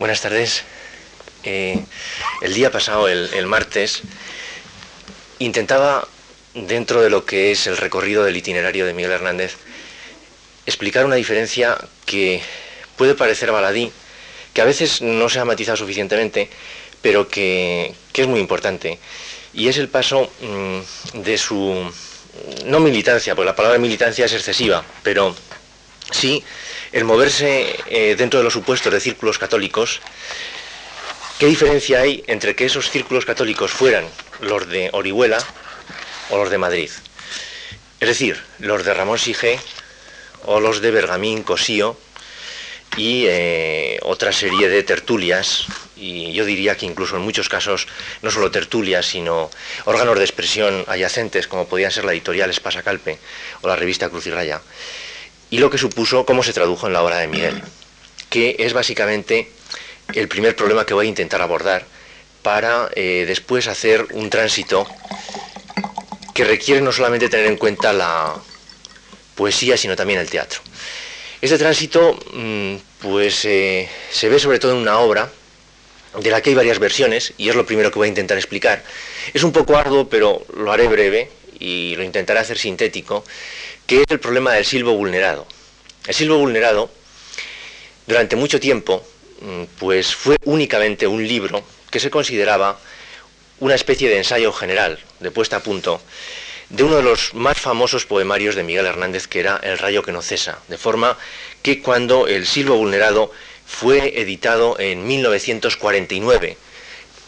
Buenas tardes. Eh, el día pasado, el, martes, intentaba, dentro de lo que es el recorrido del itinerario de Miguel Hernández, explicar una diferencia que puede parecer baladí, que a veces no se ha matizado suficientemente, pero que, es muy importante. Y es el paso mm, de su, no militancia, porque la palabra militancia es excesiva, pero sí el moverse eh, dentro de los supuestos de círculos católicos, ¿qué diferencia hay entre que esos círculos católicos fueran los de Orihuela o los de Madrid? Es decir, los de Ramón Sige o los de Bergamín, Cosío y eh, otra serie de tertulias, y yo diría que incluso en muchos casos no solo tertulias, sino órganos de expresión adyacentes, como podían ser la editorial Espasacalpe o la revista Cruz y Raya y lo que supuso cómo se tradujo en la obra de Miguel, que es básicamente el primer problema que voy a intentar abordar para eh, después hacer un tránsito que requiere no solamente tener en cuenta la poesía, sino también el teatro. Este tránsito mm, pues, eh, se ve sobre todo en una obra de la que hay varias versiones, y es lo primero que voy a intentar explicar. Es un poco arduo, pero lo haré breve y lo intentaré hacer sintético, que es el problema del silbo vulnerado. El silbo vulnerado, durante mucho tiempo, mm, pues fue únicamente un libro que se consideraba una especie de ensayo general, de puesta a punto, de uno de los más famosos poemarios de Miguel Hernández, que era El rayo que no cesa, de forma que cuando El silbo vulnerado fue editado en 1949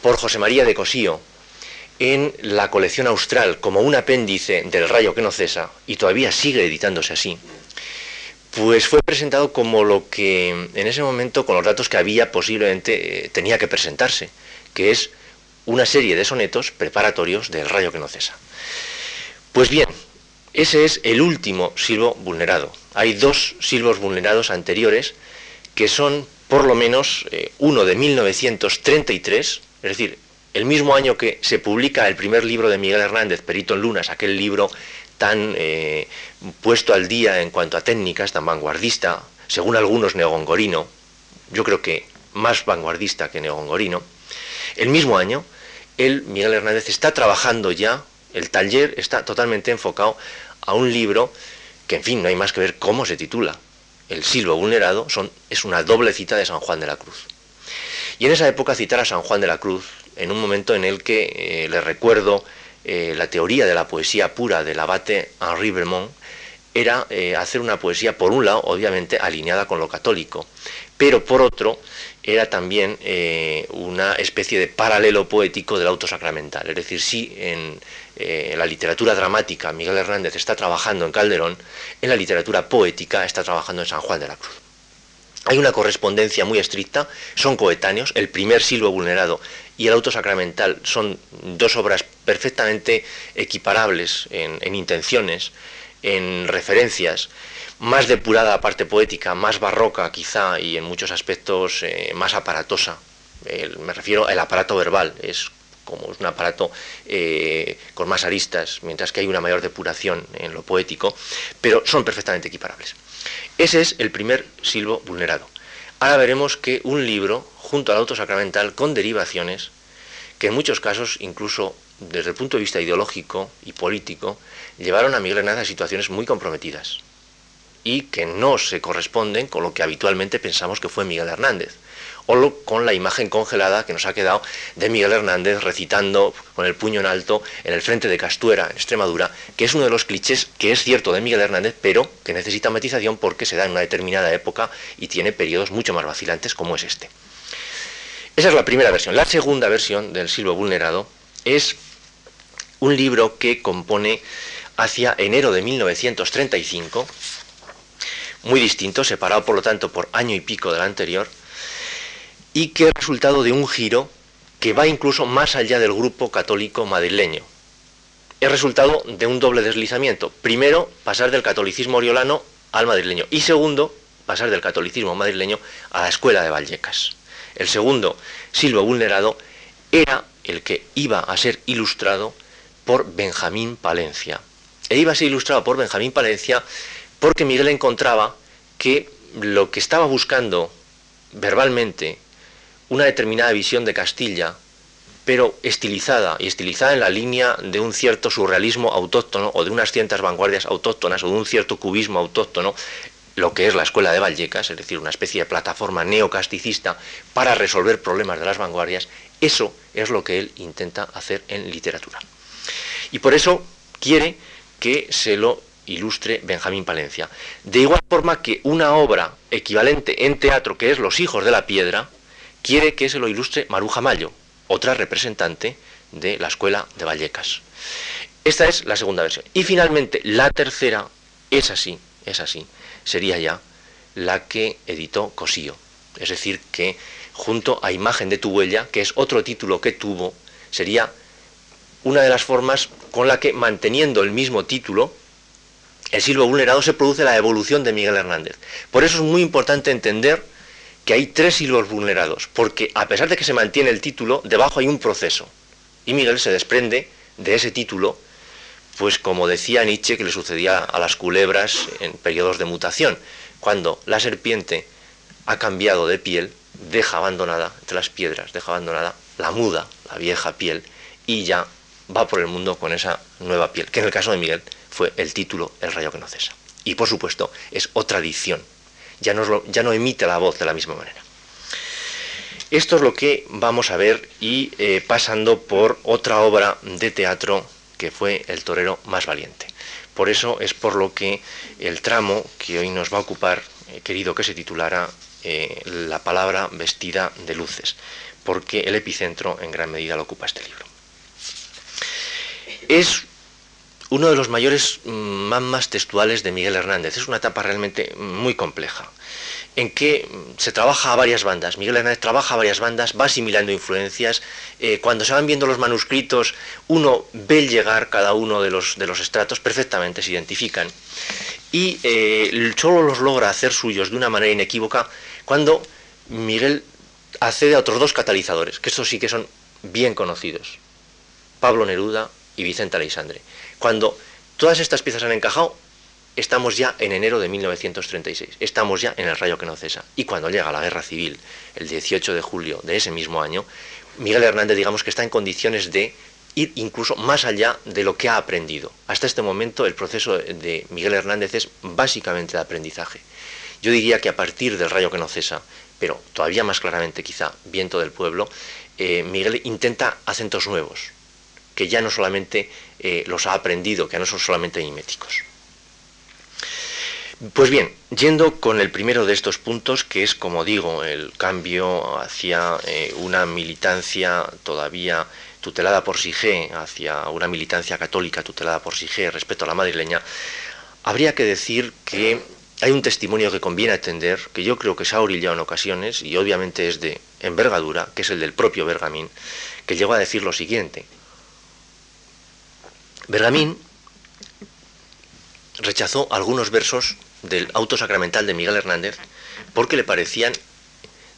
por José María de Cosío, en la colección austral como un apéndice del Rayo que no cesa, y todavía sigue editándose así, pues fue presentado como lo que en ese momento, con los datos que había, posiblemente eh, tenía que presentarse, que es una serie de sonetos preparatorios del Rayo que no cesa. Pues bien, ese es el último silbo vulnerado. Hay dos silbos vulnerados anteriores que son por lo menos eh, uno de 1933, es decir, el mismo año que se publica el primer libro de Miguel Hernández, Perito en Lunas, aquel libro tan eh, puesto al día en cuanto a técnicas, tan vanguardista, según algunos neogongorino, yo creo que más vanguardista que neogongorino, el mismo año, él, Miguel Hernández, está trabajando ya, el taller está totalmente enfocado a un libro que, en fin, no hay más que ver cómo se titula. El silbo vulnerado es una doble cita de San Juan de la Cruz. Y en esa época citar a San Juan de la Cruz en un momento en el que eh, le recuerdo eh, la teoría de la poesía pura del abate Henri Bremont, era eh, hacer una poesía, por un lado, obviamente, alineada con lo católico, pero por otro, era también una especie de paralelo poético del auto sacramental. Es decir, si en la literatura dramática Miguel Hernández está trabajando en Calderón, en la literatura poética está trabajando en San Juan de la Cruz. Hay una correspondencia muy estricta, son coetáneos, el primer silbo vulnerado y el auto sacramental son dos obras perfectamente equiparables en, intenciones, en referencias, más depurada la parte poética, más barroca quizá y en muchos aspectos eh, más aparatosa. me refiero al aparato verbal, es como un aparato eh, con más aristas, mientras que hay una mayor depuración en lo poético, pero son perfectamente equiparables. Ese es el primer silbo vulnerado. Ahora veremos que un libro, junto al auto sacramental, con derivaciones, que en muchos casos, incluso desde el punto de vista ideológico y político, llevaron a Miguel Hernández a situaciones muy comprometidas y que no se corresponden con lo que habitualmente pensamos que fue Miguel Hernández o con la imagen congelada que nos ha quedado de Miguel Hernández recitando con el puño en alto en el frente de Castuera, en Extremadura, que es uno de los clichés que es cierto de Miguel Hernández, pero que necesita matización porque se da en una determinada época y tiene periodos mucho más vacilantes como es este. Esa es la primera versión. La segunda versión del Silvo Vulnerado es un libro que compone hacia enero de 1935, muy distinto, separado por lo tanto por año y pico del anterior, y que es resultado de un giro que va incluso más allá del grupo católico madrileño. Es resultado de un doble deslizamiento. Primero, pasar del catolicismo oriolano al madrileño. Y segundo, pasar del catolicismo madrileño a la escuela de Vallecas. El segundo, Silvo Vulnerado, era el que iba a ser ilustrado por Benjamín Palencia. E iba a ser ilustrado por Benjamín Palencia porque Miguel encontraba que lo que estaba buscando verbalmente una determinada visión de Castilla, pero estilizada, y estilizada en la línea de un cierto surrealismo autóctono o de unas ciertas vanguardias autóctonas o de un cierto cubismo autóctono, lo que es la escuela de Vallecas, es decir, una especie de plataforma neocasticista para resolver problemas de las vanguardias, eso es lo que él intenta hacer en literatura. Y por eso quiere que se lo ilustre Benjamín Palencia. De igual forma que una obra equivalente en teatro, que es Los hijos de la piedra, quiere que se lo ilustre Maruja Mayo, otra representante de la escuela de Vallecas. Esta es la segunda versión. Y finalmente, la tercera es así, es así, sería ya la que editó Cosío. Es decir, que junto a Imagen de tu huella, que es otro título que tuvo, sería una de las formas con la que, manteniendo el mismo título, el silbo vulnerado se produce la evolución de Miguel Hernández. Por eso es muy importante entender que hay tres silbos vulnerados, porque a pesar de que se mantiene el título, debajo hay un proceso. Y Miguel se desprende de ese título, pues como decía Nietzsche que le sucedía a las culebras en periodos de mutación, cuando la serpiente ha cambiado de piel, deja abandonada entre las piedras, deja abandonada la muda, la vieja piel, y ya va por el mundo con esa nueva piel, que en el caso de Miguel fue el título El rayo que no cesa. Y por supuesto es otra dicción, ya no, emite la voz de la misma manera. Esto es lo que vamos a ver y eh, pasando por otra obra de teatro que fue El torero más valiente. Por eso es por lo que el tramo que hoy nos va a ocupar, he querido que se titulara eh, La palabra vestida de luces, porque el epicentro en gran medida lo ocupa este libro. Es uno de los mayores mamas textuales de Miguel Hernández. Es una etapa realmente muy compleja, en que se trabaja a varias bandas. Miguel Hernández trabaja a varias bandas, va asimilando influencias. Eh, cuando se van viendo los manuscritos, uno ve llegar cada uno de los, de los estratos, perfectamente se identifican. Y eh, solo los logra hacer suyos de una manera inequívoca cuando Miguel accede a otros dos catalizadores, que estos sí que son bien conocidos. Pablo Neruda y Vicente Aleixandre. Cuando todas estas piezas han encajado, estamos ya en enero de 1936, estamos ya en el rayo que no cesa. Y cuando llega la guerra civil, el 18 de julio de ese mismo año, Miguel Hernández digamos que está en condiciones de ir incluso más allá de lo que ha aprendido. Hasta este momento el proceso de Miguel Hernández es básicamente de aprendizaje. Yo diría que a partir del rayo que no cesa, pero todavía más claramente quizá Viento del Pueblo, eh, Miguel intenta acentos nuevos, que ya no solamente eh, los ha aprendido, que no son solamente miméticos. Pues bien, yendo con el primero de estos puntos, que es, como digo, el cambio hacia eh, una militancia todavía tutelada por Sige, hacia una militancia católica tutelada por Sige respecto a la madrileña, habría que decir que hay un testimonio que conviene atender, que yo creo que se ha orillado en ocasiones, y obviamente es de envergadura, que es el del propio Bergamín, que llegó a decir lo siguiente, Bergamín rechazó algunos versos del auto sacramental de Miguel Hernández porque le parecían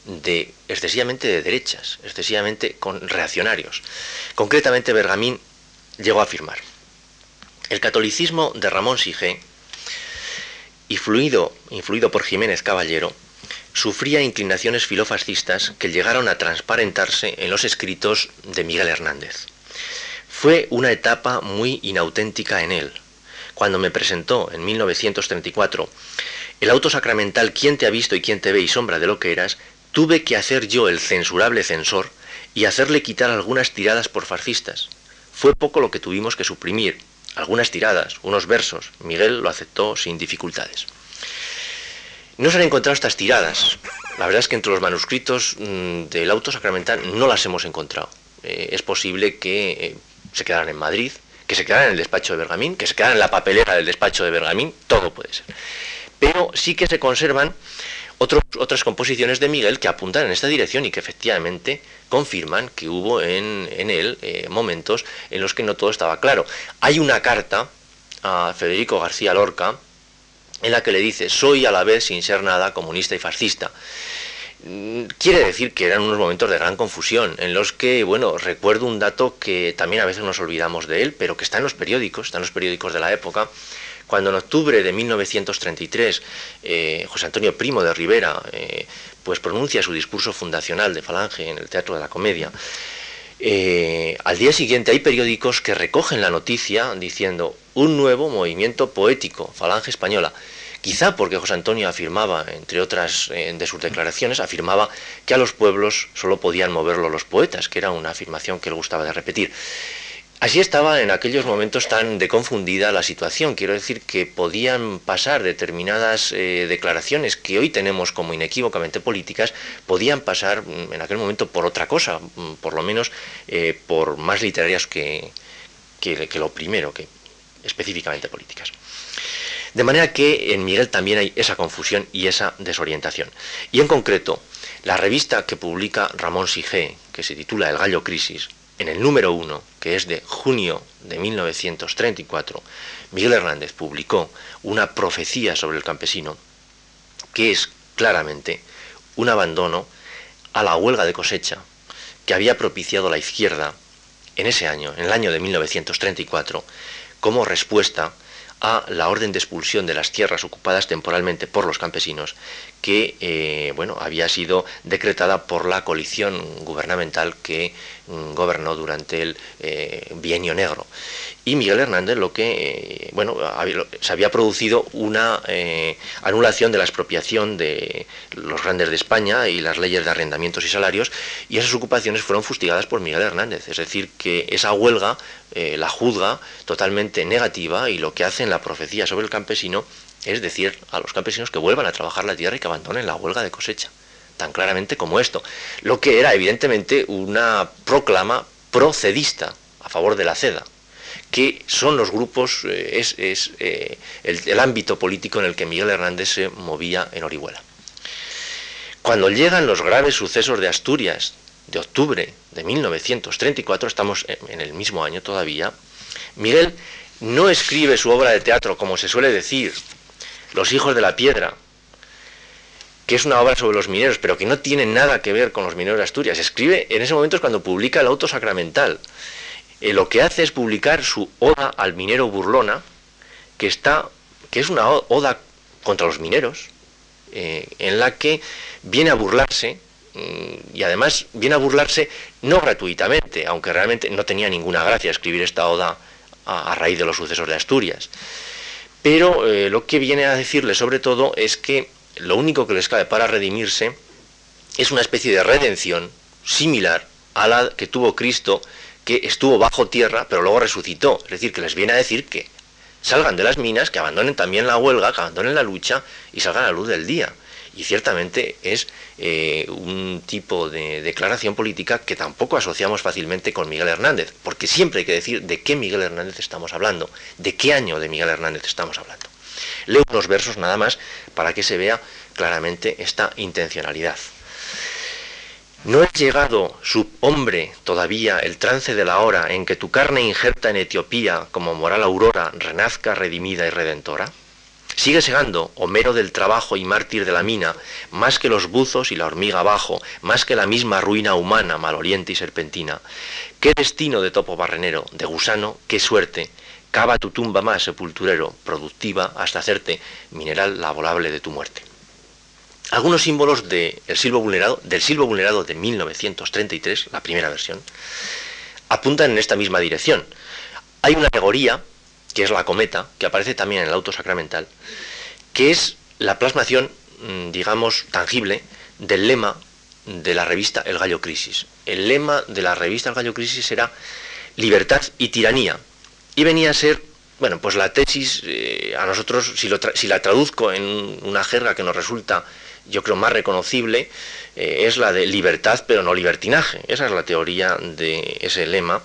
de excesivamente de derechas, excesivamente con reaccionarios. Concretamente, Bergamín llegó a afirmar: el catolicismo de Ramón Sige, influido, influido por Jiménez Caballero, sufría inclinaciones filofascistas que llegaron a transparentarse en los escritos de Miguel Hernández. Fue una etapa muy inauténtica en él. Cuando me presentó en 1934 el auto sacramental ¿Quién te ha visto y quién te ve y sombra de lo que eras? tuve que hacer yo el censurable censor y hacerle quitar algunas tiradas por fascistas. Fue poco lo que tuvimos que suprimir, algunas tiradas, unos versos. Miguel lo aceptó sin dificultades. No se han encontrado estas tiradas. La verdad es que entre los manuscritos mm, del auto sacramental no las hemos encontrado. Eh, es posible que eh, se quedaran en Madrid, que se quedaran en el despacho de Bergamín, que se quedaran en la papelera del despacho de Bergamín, todo puede ser. Pero sí que se conservan otras composiciones de Miguel que apuntan en esta dirección y que efectivamente confirman que hubo en, él eh, momentos en los que no todo estaba claro. Hay una carta a Federico García Lorca en la que le dice, soy a la vez, sin ser nada, comunista y fascista. Mm, quiere decir que eran unos momentos de gran confusión, en los que, bueno, recuerdo un dato que también a veces nos olvidamos de él, pero que está en los periódicos, está en los periódicos de la época, cuando en octubre de 1933 eh, José Antonio Primo de Rivera eh, pues pronuncia su discurso fundacional de Falange en el Teatro de la Comedia, eh, al día siguiente hay periódicos que recogen la noticia diciendo un nuevo movimiento poético, Falange Española. Quizá porque José Antonio afirmaba, entre otras de sus declaraciones, afirmaba que a los pueblos solo podían moverlo los poetas, que era una afirmación que él gustaba de repetir. Así estaba en aquellos momentos tan de confundida la situación. Quiero decir que podían pasar determinadas eh, declaraciones que hoy tenemos como inequívocamente políticas, podían pasar mm, en aquel momento por otra cosa, mm, por lo menos eh, por más literarias que, que, que lo primero, que específicamente políticas. De manera que en Miguel también hay esa confusión y esa desorientación. Y en concreto, la revista que publica Ramón Sigé, que se titula El Gallo Crisis, en el número uno, que es de junio de 1934, Miguel Hernández publicó una profecía sobre el campesino, que es claramente un abandono a la huelga de cosecha que había propiciado la izquierda en ese año, en el año de 1934, como respuesta a la orden de expulsión de las tierras ocupadas temporalmente por los campesinos que eh, bueno, había sido decretada por la coalición gubernamental que mm, gobernó durante el eh, bienio negro. Y Miguel Hernández lo que, eh, bueno, se había producido una anulación de la expropiación de los grandes de España y las leyes de arrendamientos y salarios, y esas ocupaciones fueron fustigadas por Miguel Hernández. Es decir, que esa huelga la juzga totalmente negativa y lo que hace en la profecía sobre el campesino es decir, a los campesinos que vuelvan a trabajar la tierra y que abandonen la huelga de cosecha, tan claramente como esto, lo que era evidentemente una proclama procedista a favor de la ceda, que son los grupos, eh, es, eh, el, ámbito político en el que Miguel Hernández se movía en Orihuela. Cuando llegan los graves sucesos de Asturias de octubre de 1934, estamos en el mismo año todavía, Miguel no escribe su obra de teatro, como se suele decir, los hijos de la piedra, que es una obra sobre los mineros, pero que no tiene nada que ver con los mineros de Asturias. Escribe, en ese momento es cuando publica el auto sacramental. Eh, lo que hace es publicar su oda al minero burlona, que, está, que es una oda contra los mineros, eh, en la que viene a burlarse, mm, y además viene a burlarse no gratuitamente, aunque realmente no tenía ninguna gracia escribir esta oda a raíz de los sucesos de Asturias. Pero eh, lo que viene a decirle sobre todo es que lo único que les cabe para redimirse es una especie de redención similar a la que tuvo Cristo, que estuvo bajo tierra, pero luego resucitó. Es decir, que les viene a decir que salgan de las minas, que abandonen también la huelga, que abandonen la lucha y salgan a la luz del día y ciertamente es eh, un tipo de declaración política que tampoco asociamos fácilmente con Miguel Hernández, porque siempre hay que decir de qué Miguel Hernández estamos hablando, de qué año de Miguel Hernández estamos hablando. Leo unos versos nada más para que se vea claramente esta intencionalidad. ¿No es llegado, subhombre, todavía el trance de la hora en que tu carne injerta en Etiopía como moral aurora renazca redimida y redentora? Sigue segando, Homero del trabajo y mártir de la mina, más que los buzos y la hormiga abajo, más que la misma ruina humana, maloriente y serpentina. ¿Qué destino de topo barrenero, de gusano, qué suerte? Cava tu tumba más, sepulturero, productiva, hasta hacerte mineral laborable de tu muerte. Algunos símbolos del silbo vulnerado, del silbo vulnerado de 1933, la primera versión, apuntan en esta misma dirección. Hay una alegoría que es la cometa, que aparece también en el auto sacramental, que es la plasmación, mm, digamos, tangible del lema de la revista El Gallo Crisis. El lema de la revista El Gallo Crisis era libertad y tiranía. Y venía a ser, bueno, pues la tesis, eh, a nosotros, si, la traduzco en una jerga que nos resulta, yo creo, más reconocible, eh, es la de libertad pero no libertinaje. Esa es la teoría de ese lema.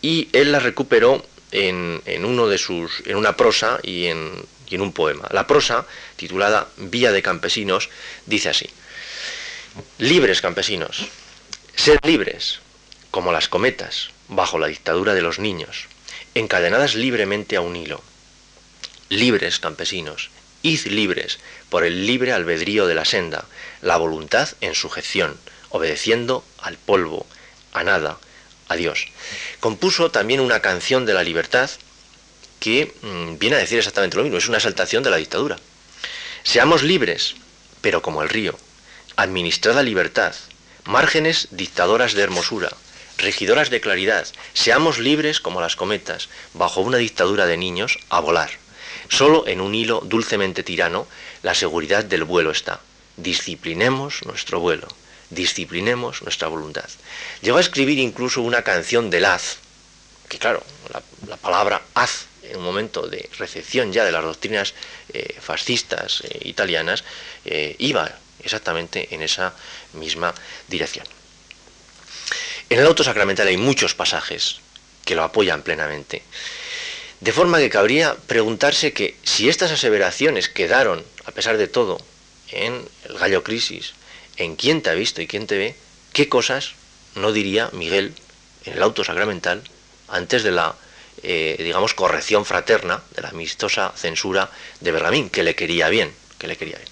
Y él la recuperó en, uno de sus, en una prosa y en, y en un poema. La prosa, titulada Vía de Campesinos, dice así. Libres campesinos, ser libres, como las cometas, bajo la dictadura de los niños, encadenadas libremente a un hilo. Libres campesinos, id libres por el libre albedrío de la senda, la voluntad en sujeción, obedeciendo al polvo, a nada, Dios. Compuso también una canción de la libertad que mm, viene a decir exactamente lo mismo, es una exaltación de la dictadura. Seamos libres, pero como el río, administrada libertad, márgenes dictadoras de hermosura, regidoras de claridad, seamos libres como las cometas, bajo una dictadura de niños, a volar. Solo en un hilo dulcemente tirano la seguridad del vuelo está. Disciplinemos nuestro vuelo, disciplinemos nuestra voluntad. Llegó a escribir incluso una canción del haz, que claro, la, palabra haz en un momento de recepción ya de las doctrinas eh, fascistas eh, italianas, eh, iba exactamente en esa misma dirección. En el auto sacramental hay muchos pasajes que lo apoyan plenamente. De forma que cabría preguntarse que si estas aseveraciones quedaron, a pesar de todo, en el gallo crisis, en quién te ha visto y quién te ve, qué cosas no diría Miguel en el auto sacramental antes de la, eh, digamos, corrección fraterna, de la amistosa censura de Bergamín, que le quería bien, que le quería bien.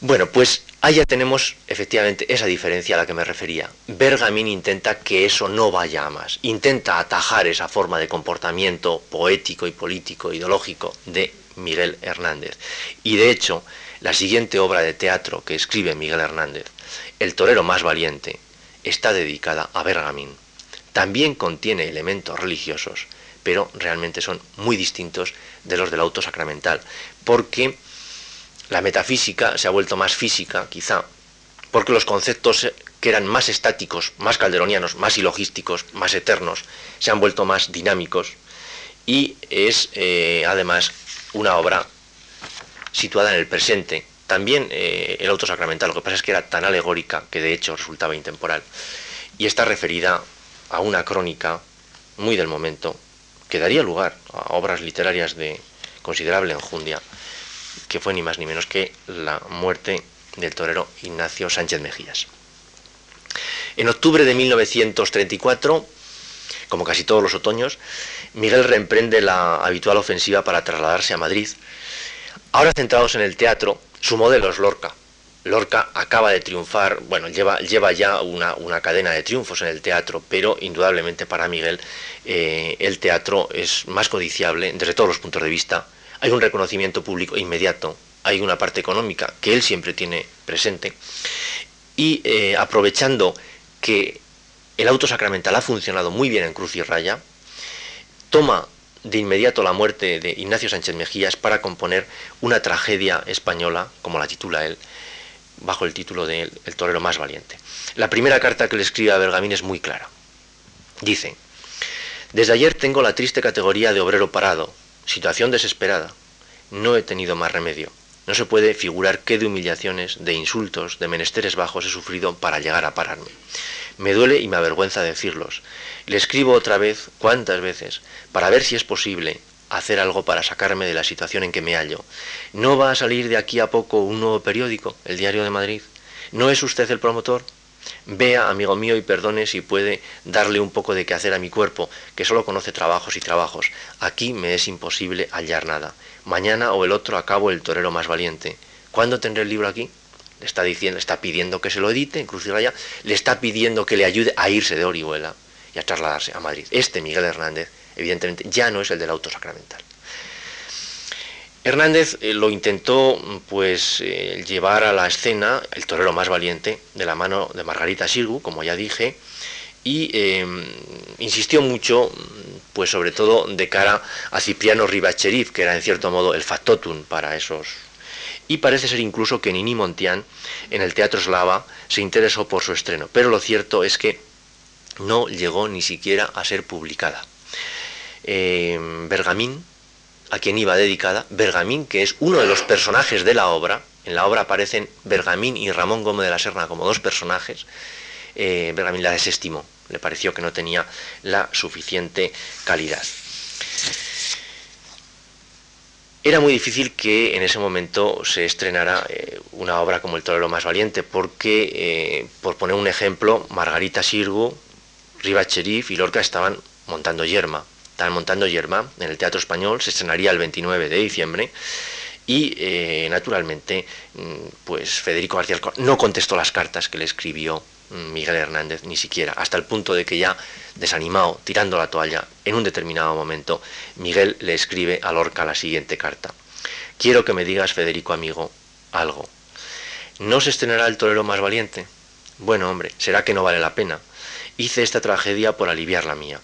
Bueno, pues ya tenemos efectivamente esa diferencia a la que me refería. Bergamín intenta que eso no vaya a más, intenta atajar esa forma de comportamiento poético y político, ideológico de Miguel Hernández. Y de hecho, la siguiente obra de teatro que escribe Miguel Hernández, El torero más valiente, está dedicada a Bergamín. También contiene elementos religiosos, pero realmente son muy distintos de los del auto sacramental, porque la metafísica se ha vuelto más física, quizá, porque los conceptos que eran más estáticos, más calderonianos, más ilogísticos, más eternos, se han vuelto más dinámicos y es eh, además una obra situada en el presente. También eh, el auto sacramental, lo que pasa es que era tan alegórica que de hecho resultaba intemporal y está referida a una crónica muy del momento que daría lugar a obras literarias de considerable enjundia que fue ni más ni menos que la muerte del torero Ignacio Sánchez Mejías. En octubre de 1934, como casi todos los otoños, Miguel reemprende la habitual ofensiva para trasladarse a Madrid. Ahora centrados en el teatro, su modelo es Lorca. Lorca acaba de triunfar, bueno, lleva, lleva ya una, cadena de triunfos en el teatro, pero indudablemente para Miguel eh, el teatro es más codiciable desde todos los puntos de vista hay un reconocimiento público inmediato, hay una parte económica que él siempre tiene presente, y eh, aprovechando que el auto sacramental ha funcionado muy bien en Cruz y Raya, toma de inmediato la muerte de Ignacio Sánchez Mejías para componer una tragedia española, como la titula él, bajo el título de El torero más valiente. La primera carta que le escribe a Bergamín es muy clara. Dice, desde ayer tengo la triste categoría de obrero parado, situación desesperada. No he tenido más remedio. No se puede figurar qué de humillaciones, de insultos, de menesteres bajos he sufrido para llegar a pararme. Me duele y me avergüenza decirlos. Le escribo otra vez, cuántas veces, para ver si es posible hacer algo para sacarme de la situación en que me hallo. ¿No va a salir de aquí a poco un nuevo periódico, el Diario de Madrid? ¿No es usted el promotor? Vea, amigo mío, y perdone si puede darle un poco de quehacer a mi cuerpo, que solo conoce trabajos y trabajos. Aquí me es imposible hallar nada. Mañana o el otro acabo el torero más valiente. ¿Cuándo tendré el libro aquí? Le está diciendo, está pidiendo que se lo edite en Cruz le está pidiendo que le ayude a irse de Orihuela y a trasladarse a Madrid. Este Miguel Hernández, evidentemente, ya no es el del auto sacramental. Hernández eh, lo intentó pues eh, llevar a la escena el torero más valiente de la mano de Margarita Sirgu, como ya dije, y em, insistió mucho, pues sobre todo de cara a Cipriano Rivacheriv, que era en cierto modo el factotum para esos. Y parece ser incluso que Nini Montián en el Teatro Slava se interesó por su estreno, pero lo cierto es que no llegó ni siquiera a ser publicada. Em, Bergamín, a quien iba dedicada, Bergamín, que es uno de los personajes de la obra, en la obra aparecen Bergamín y Ramón Gómez de la Serna como dos personajes, eh, Bergamín la desestimó, le pareció que no tenía la suficiente calidad. Era muy difícil que en ese momento se estrenara eh, una obra como El Torero más valiente, porque, eh, por poner un ejemplo, Margarita Sirgu, Riva Cherif y Lorca estaban montando yerma, Estaban montando Yerma en el Teatro Español, se estrenaría el 29 de diciembre y eh, naturalmente mm, pues Federico García no contestó las cartas que le escribió Miguel Hernández, ni siquiera, hasta el punto de que ya desanimado, tirando la toalla, en un determinado momento, Miguel le escribe a Lorca la siguiente carta. Quiero que me digas, Federico amigo, algo. ¿No se estrenará el torero más valiente? Bueno, hombre, será que no vale la pena. Hice esta tragedia por aliviar la mía.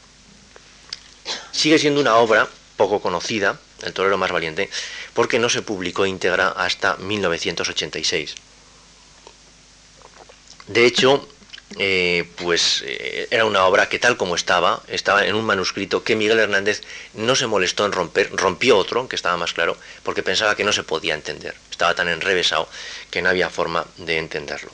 Sigue siendo una obra poco conocida, El torero más valiente, porque no se publicó íntegra hasta 1986. De hecho, eh, pues eh, era una obra que tal como estaba, estaba en un manuscrito que Miguel Hernández no se molestó en romper, rompió otro, que estaba más claro, porque pensaba que no se podía entender. Estaba tan enrevesado que no había forma de entenderlo.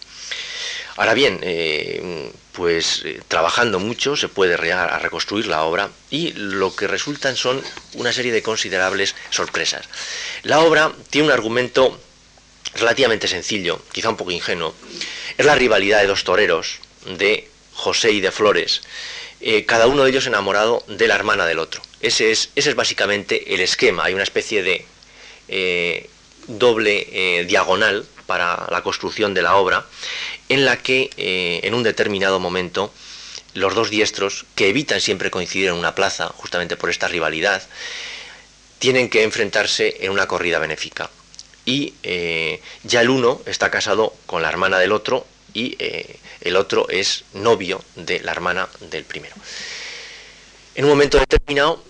Ahora bien, eh, pues trabajando mucho se puede a reconstruir la obra y lo que resultan son una serie de considerables sorpresas. La obra tiene un argumento relativamente sencillo, quizá un poco ingenuo. Es la rivalidad de dos toreros, de José y de Flores, eh, cada uno de ellos enamorado de la hermana del otro. Ese es, básicamente el esquema. Hay una especie de eh, doble eh, diagonal para la construcción de la obra, en la que en un determinado momento los dos diestros, que evitan siempre coincidir en una plaza, justamente por esta rivalidad, tienen que enfrentarse en una corrida benéfica. Y ya el uno está casado con la hermana del otro y el otro es novio de la hermana del primero. En un momento determinado,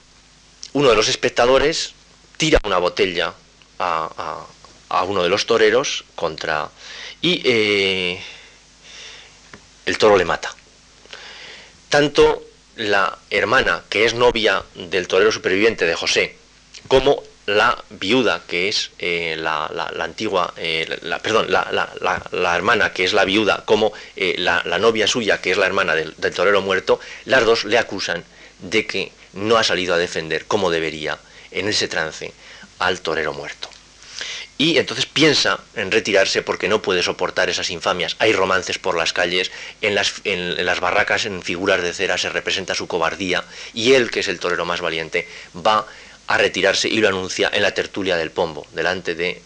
uno de los espectadores tira una botella a, uno de los toreros contra y eh, el toro le mata. Tanto la hermana, que es novia del torero superviviente de José, como la viuda, que es eh, la, antigua, eh, la, perdón, la, hermana, que es la viuda, como eh, la, novia suya, que es la hermana del, torero muerto, las dos le acusan de que no ha salido a defender como debería en ese trance al torero muerto. Y entonces piensa en retirarse porque no puede soportar esas infamias. Hay romances por las calles, en las, en las barracas, en figuras de cera, se representa su cobardía, y él, que es el torero más valiente, va a retirarse y lo anuncia en la tertulia del Pombo, delante de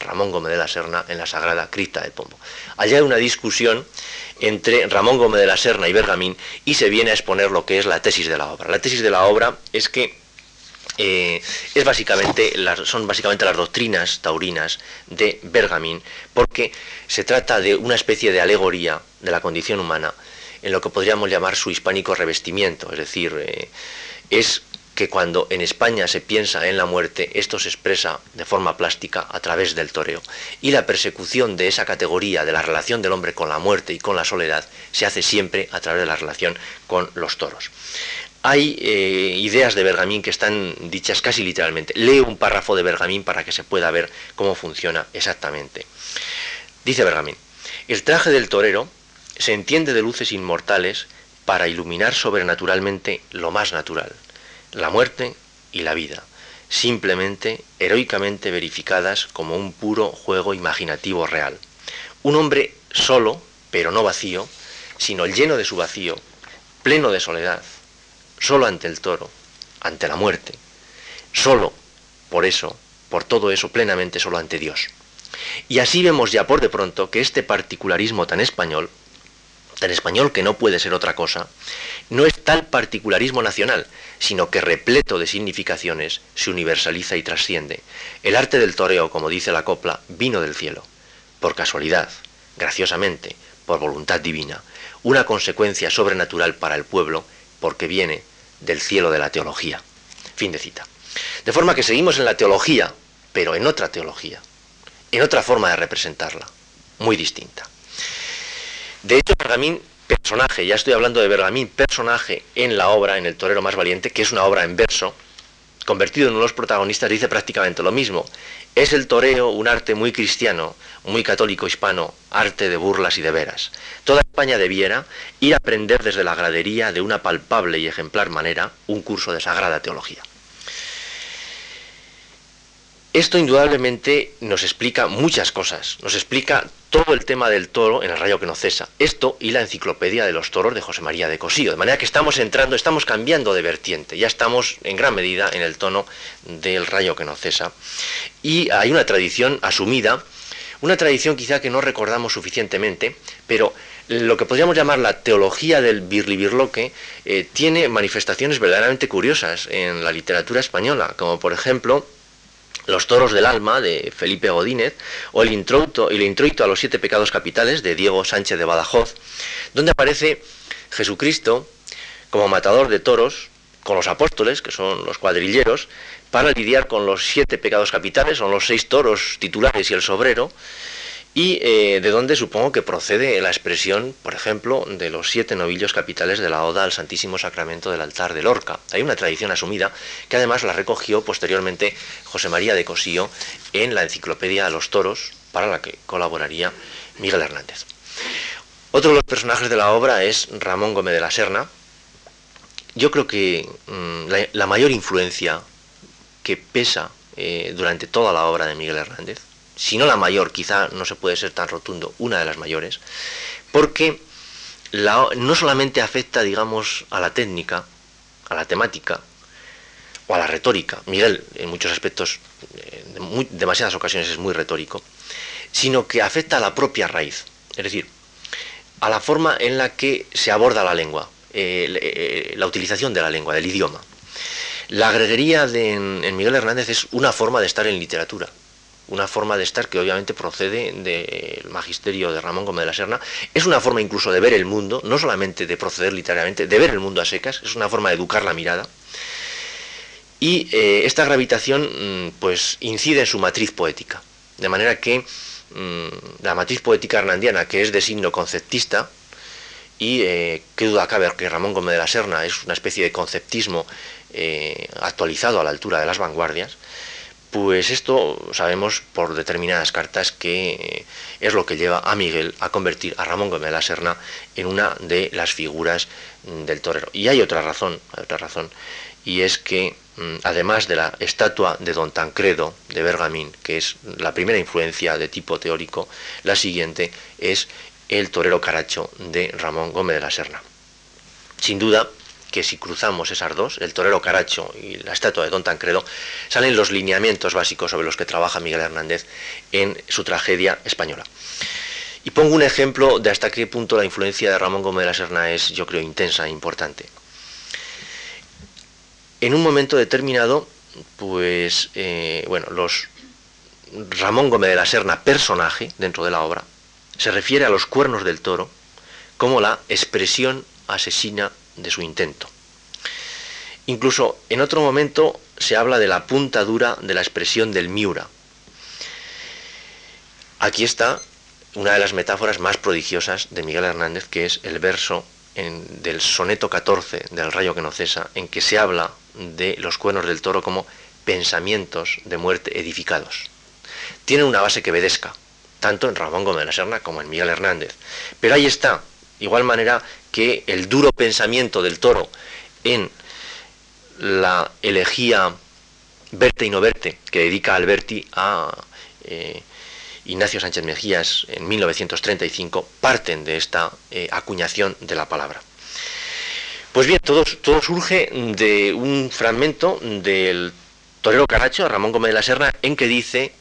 Ramón Gómez de la Serna en la Sagrada Cripta del Pombo. Allá hay una discusión entre Ramón Gómez de la Serna y Bergamín y se viene a exponer lo que es la tesis de la obra. La tesis de la obra es que eh, es básicamente son básicamente las doctrinas taurinas de Bergamín, porque se trata de una especie de alegoría de la condición humana en lo que podríamos llamar su hispánico revestimiento, es decir, eh, es que cuando en España se piensa en la muerte, esto se expresa de forma plástica a través del toreo. Y la persecución de esa categoría de la relación del hombre con la muerte y con la soledad se hace siempre a través de la relación con los toros. Hay eh, ideas de Bergamín que están dichas casi literalmente. Leo un párrafo de Bergamín para que se pueda ver cómo funciona exactamente. Dice Bergamín, el traje del torero se entiende de luces inmortales para iluminar sobrenaturalmente lo más natural la muerte y la vida, simplemente, heroicamente verificadas como un puro juego imaginativo real. Un hombre solo, pero no vacío, sino lleno de su vacío, pleno de soledad, solo ante el toro, ante la muerte, solo, por eso, por todo eso, plenamente solo ante Dios. Y así vemos ya por de pronto que este particularismo tan español, tan español que no puede ser otra cosa, no es tal particularismo nacional, sino que repleto de significaciones se universaliza y trasciende. El arte del toreo, como dice la copla, vino del cielo, por casualidad, graciosamente, por voluntad divina, una consecuencia sobrenatural para el pueblo, porque viene del cielo de la teología. Fin de cita. De forma que seguimos en la teología, pero en otra teología, en otra forma de representarla, muy distinta. De hecho, Pergamín personaje, ya estoy hablando de Bergamín, personaje en la obra, en El Torero Más Valiente, que es una obra en verso, convertido en uno de los protagonistas, dice prácticamente lo mismo. Es el toreo un arte muy cristiano, muy católico hispano, arte de burlas y de veras. Toda España debiera ir a aprender desde la gradería de una palpable y ejemplar manera un curso de sagrada teología. Esto indudablemente nos explica muchas cosas. Nos explica todo el tema del toro en el rayo que no cesa. Esto y la enciclopedia de los toros de José María de Cosío. De manera que estamos entrando, estamos cambiando de vertiente. Ya estamos en gran medida en el tono del rayo que no cesa. Y hay una tradición asumida, una tradición quizá que no recordamos suficientemente, pero lo que podríamos llamar la teología del birlibirloque eh, tiene manifestaciones verdaderamente curiosas en la literatura española, como por ejemplo los toros del alma de Felipe Godínez o el introito, el introito a los siete pecados capitales de Diego Sánchez de Badajoz, donde aparece Jesucristo como matador de toros con los apóstoles, que son los cuadrilleros, para lidiar con los siete pecados capitales, son los seis toros titulares y el sobrero, y eh, de donde supongo que procede la expresión, por ejemplo, de los siete novillos capitales de la Oda al Santísimo Sacramento del altar de Lorca. Hay una tradición asumida que además la recogió posteriormente José María de Cosío en la enciclopedia a los toros, para la que colaboraría Miguel Hernández. Otro de los personajes de la obra es Ramón Gómez de la Serna. Yo creo que mm, la, mayor influencia que pesa eh, durante toda la obra de Miguel Hernández si no la mayor, quizá no se puede ser tan rotundo, una de las mayores, porque no solamente afecta, digamos, a la técnica, a la temática o a la retórica, Miguel en muchos aspectos, en eh, demasiadas ocasiones es muy retórico, sino que afecta a la propia raíz, es decir, a la forma en la que se aborda la lengua, eh, eh, la utilización de la lengua, del idioma. La greguería en Miguel Hernández es una forma de estar en literatura, una forma de estar que obviamente procede del magisterio de Ramón Gómez de la Serna, es una forma incluso de ver el mundo, no solamente de proceder literariamente, de ver el mundo a secas, es una forma de educar la mirada. Y eh, esta gravitación mm, pues incide en su matriz poética, de manera que mm, la matriz poética hernandiana, que es de signo conceptista, y eh, qué duda cabe que Ramón Gómez de la Serna es una especie de conceptismo eh, actualizado a la altura de las vanguardias, pues esto sabemos por determinadas cartas que es lo que lleva a Miguel a convertir a Ramón Gómez de la Serna en una de las figuras del torero. Y hay otra razón, hay otra razón, y es que mm, además de la estatua de Don Tancredo de Bergamín, que es la primera influencia de tipo teórico, la siguiente es el torero caracho de Ramón Gómez de la Serna. Sin duda, que si cruzamos esas dos, el torero Caracho y la estatua de Don Tancredo, salen los lineamientos básicos sobre los que trabaja Miguel Hernández en su tragedia española. Y pongo un ejemplo de hasta qué punto la influencia de Ramón Gómez de la Serna es, yo creo, intensa e importante. En un momento determinado, pues, eh, bueno, los Ramón Gómez de la Serna, personaje dentro de la obra, se refiere a los cuernos del toro como la expresión asesina de su intento. Incluso en otro momento se habla de la punta dura de la expresión del Miura. Aquí está una de las metáforas más prodigiosas de Miguel Hernández, que es el verso del soneto 14 del Rayo que no cesa, en que se habla de los cuernos del toro como pensamientos de muerte edificados. Tiene una base que obedezca, tanto en Ramón Gómez de la Serna como en Miguel Hernández. Pero ahí está, igual manera que el duro pensamiento del toro en la elegía Verte y no verte, que dedica Alberti a eh, Ignacio Sánchez Mejías en 1935, parten de esta eh, acuñación de la palabra. Pues bien, todo, todo surge de un fragmento del torero Caracho, Ramón Gómez de la Serna, en que dice,